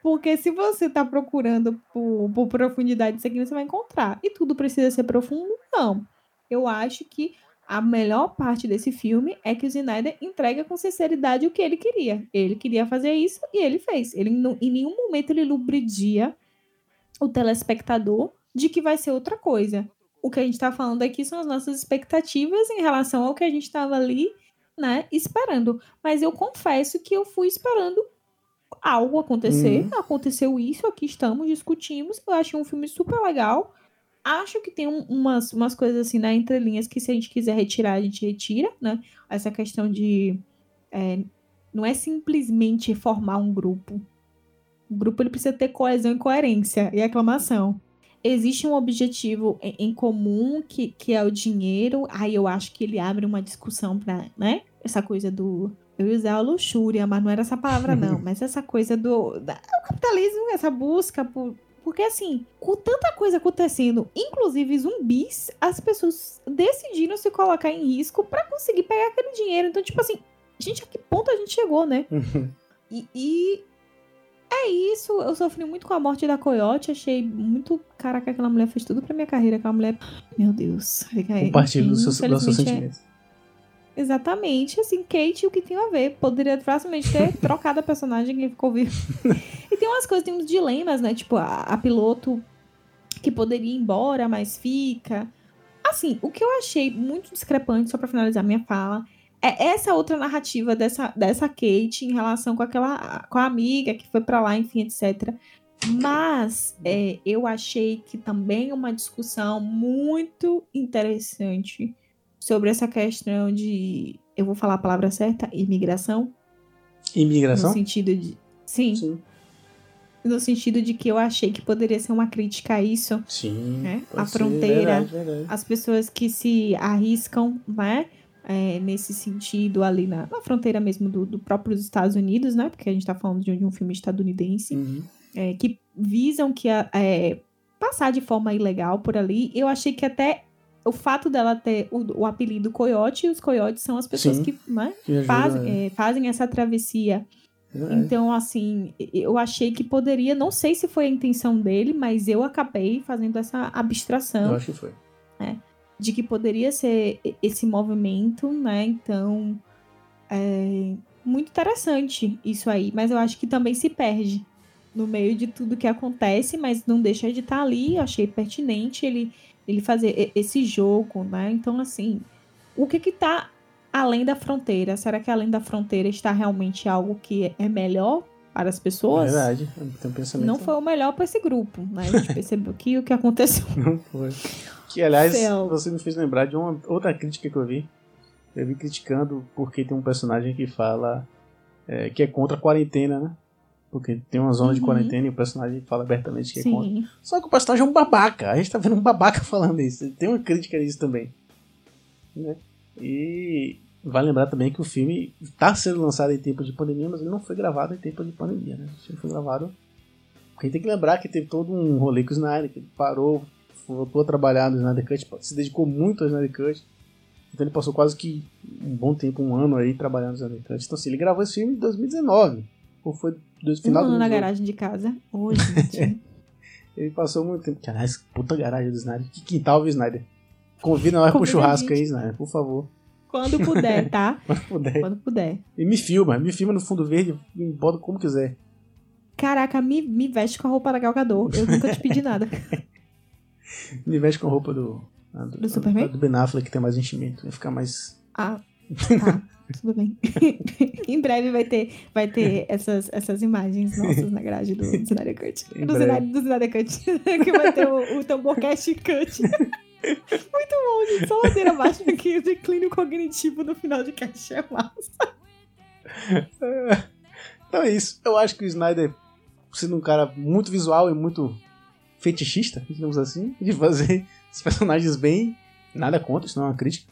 Porque se você tá procurando por, por profundidade isso aqui, você vai encontrar. E tudo precisa ser profundo? Não. Eu acho que a melhor parte desse filme é que o Snyder entrega com sinceridade o que ele queria. Ele queria fazer isso e ele fez. Ele não- em nenhum momento ele lubridia o telespectador de que vai ser outra coisa. O que a gente tá falando aqui são as nossas expectativas em relação ao que a gente tava ali, né, esperando. Mas eu confesso que eu fui esperando algo acontecer. Aconteceu isso, aqui estamos, discutimos. Eu achei um filme super legal. Acho que tem um- umas, umas coisas assim na entrelinhas que se a gente quiser retirar, a gente retira, né? Essa questão de. é, não é simplesmente formar um grupo. O grupo ele precisa ter coesão e coerência e aclamação. Existe um objetivo em, comum que, que é o dinheiro. Aí eu acho que ele abre uma discussão para, né? Essa coisa do. Eu ia usar a luxúria, mas não era essa palavra, não. mas essa coisa do. da- o capitalismo, essa busca por. Porque, assim, com tanta coisa acontecendo, inclusive zumbis, as pessoas decidiram se colocar em risco pra conseguir pegar aquele dinheiro. Então, tipo assim, gente, a que ponto a gente chegou, né? E, e é isso. Eu sofri muito com a morte da Coyote. Achei muito. Caraca, aquela mulher fez tudo pra minha carreira. Aquela mulher. Meu Deus. Compartilho dos seus, dos seus infelizmente, é- sentimentos. Exatamente, assim, Kate, o que tem a ver? Poderia facilmente ter trocado a personagem que ficou vivo. e tem umas coisas, tem uns dilemas, né? Tipo, a, a piloto que poderia ir embora, mas fica. Assim, o que eu achei muito discrepante, só pra finalizar minha fala, é essa outra narrativa dessa, dessa Kate em relação com aquela com a amiga que foi pra lá, enfim, etc. Mas é, eu achei que também é uma discussão muito interessante sobre essa questão de. Eu vou falar a palavra certa? Imigração? Imigração? No sentido de. Sim, Sim. no sentido de que eu achei que poderia ser uma crítica a isso. Sim. né? A fronteira, verdade, verdade. as pessoas que se arriscam, né? É, nesse sentido ali na, na fronteira mesmo do, do próprios Estados Unidos, né? Porque a gente tá falando de, de um filme estadunidense, Uhum. é, que visam que a- é, passar de forma ilegal por ali. Eu achei que até o fato dela ter o, o apelido Coyote, os coiotes são as pessoas Sim. que né, Que fazem, é. é, fazem essa travessia. Então, assim, eu achei que poderia, não sei se foi a intenção dele, mas eu acabei fazendo essa Eu abstração acho que foi. De que poderia ser esse movimento, né? Então, é muito interessante isso aí, mas eu acho que também se perde no meio de tudo que acontece, mas não deixa de estar ali. Eu achei pertinente ele, ele fazer esse jogo, né? Então, assim, o que que tá além da fronteira? Será que além da fronteira está realmente algo que é melhor para as pessoas? Verdade. Tem um pensamento. Não foi o melhor para esse grupo, né? A gente percebeu que o que aconteceu. Não foi. Que, aliás, Céu. você me fez lembrar de uma outra crítica que eu vi. Eu vi criticando porque tem um personagem que fala é, que é contra a quarentena, né? Porque tem uma zona de Uhum. quarentena e o personagem fala abertamente que é contra. Sim. Só que o personagem é um babaca. A gente tá vendo um babaca falando isso. Tem uma crítica nisso também. Né? E vale lembrar também que o filme tá sendo lançado em tempo de pandemia, mas ele não foi gravado em tempo de pandemia, né? O filme foi gravado. Porque tem que lembrar que teve todo um rolê com o Snyder, que ele parou voltou a trabalhar no Snyder Cut, se dedicou muito ao Snyder Cut. Então ele passou quase que um bom tempo, um ano aí trabalhando no Snyder Cut. Então assim, ele gravou esse filme em 2019. Ou foi do final um ano na garagem de casa. Gente. Ele passou muito tempo. Caralho, puta garagem do Snyder. Que quintal, viu, Snyder? Convida nós pro churrasco aí, Snyder, por favor. Quando puder, tá? Quando puder. Quando puder. E me filma, me filma no fundo verde, me bota como quiser. Caraca, me, me veste com a roupa da Gal Gadot. Eu nunca te pedi nada. Me veste com a roupa do. a Do Superman? a Do Ben Affleck, que tem mais enchimento. Vai ficar mais. Ah, tá. Tudo bem. em breve vai ter, vai ter essas, essas imagens nossas na grade do Snyder Cut. Do. Snyder, do Cut. que vai ter o, o Tamborcast Cut. Muito bom, gente. Só ladeira abaixo aqui. O declínio cognitivo no final de caixa é massa. Então é isso. Eu acho que o Snyder, sendo um cara muito visual e muito fetichista, digamos assim, de fazer os personagens bem. Nada contra, isso não é uma crítica.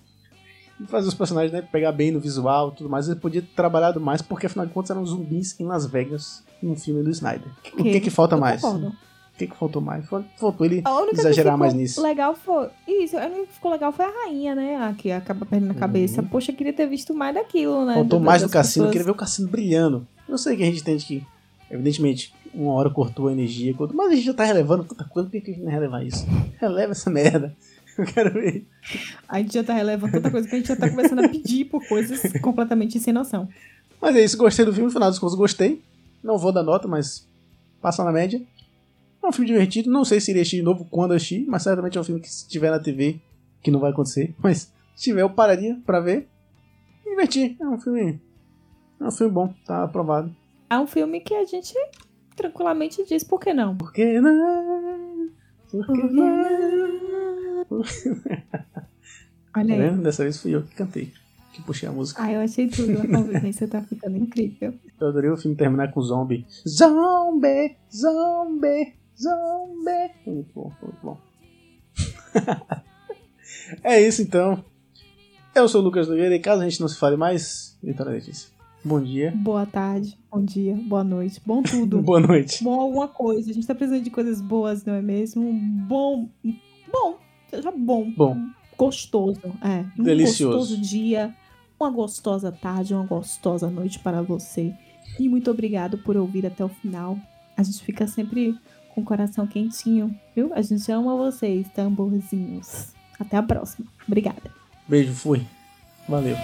E fazer os personagens né, pegar bem no visual e tudo mais. Ele podia ter trabalhado mais, porque afinal de contas eram zumbis em Las Vegas num filme do Snyder. O que, que falta Eu mais? concordo. O que, que faltou mais? Fal- Faltou ele exagerar mais nisso. legal foi. Isso, a única que ficou legal foi a rainha, né? A que acaba perdendo a cabeça. Uhum. Poxa, queria ter visto mais daquilo, né? Faltou do- mais do cassino, eu pessoas. queria ver o cassino brilhando. Eu sei que a gente entende que, evidentemente, uma hora cortou a energia, cortou- mas a gente já tá relevando tanta coisa, por que a gente não relevar isso? Releva essa merda. Eu quero ver. A gente já tá relevando tanta coisa que a gente já tá começando a pedir por coisas completamente sem noção. Mas é isso, gostei do filme, no final das contas gostei. Não vou dar nota, mas passa na média. É um filme divertido, não sei se iria assistir de novo quando assistir, mas certamente é um filme que se tiver na TV, que não vai acontecer, mas se tiver eu pararia pra ver. Me divertir, é um filme. É um filme bom, tá aprovado. É um filme que a gente tranquilamente diz por que não. Por que não? Por que não? Olha Tá aí. Dessa vez fui eu que cantei, que puxei a música. Ah, eu achei tudo. A convivência tá ficando incrível. Eu adorei o filme terminar com zombie. Zombie, zombie, zombie. Muito bom, muito bom. é isso então. Eu sou o Lucas Nogueira e caso a gente não se fale mais, Vitória Letícia. Bom dia. Boa tarde, bom dia, boa noite, bom tudo. Boa noite. Bom alguma coisa. A gente tá precisando de coisas boas, não é mesmo? Bom. Bom. Seja bom. Bom. Gostoso. É. Um Delicioso. gostoso dia. Uma gostosa tarde, uma gostosa noite para você. E muito obrigado por ouvir até o final. A gente fica sempre com o coração quentinho, viu? A gente ama vocês, tamborzinhos. Até a próxima. Obrigada. Beijo, fui. Valeu.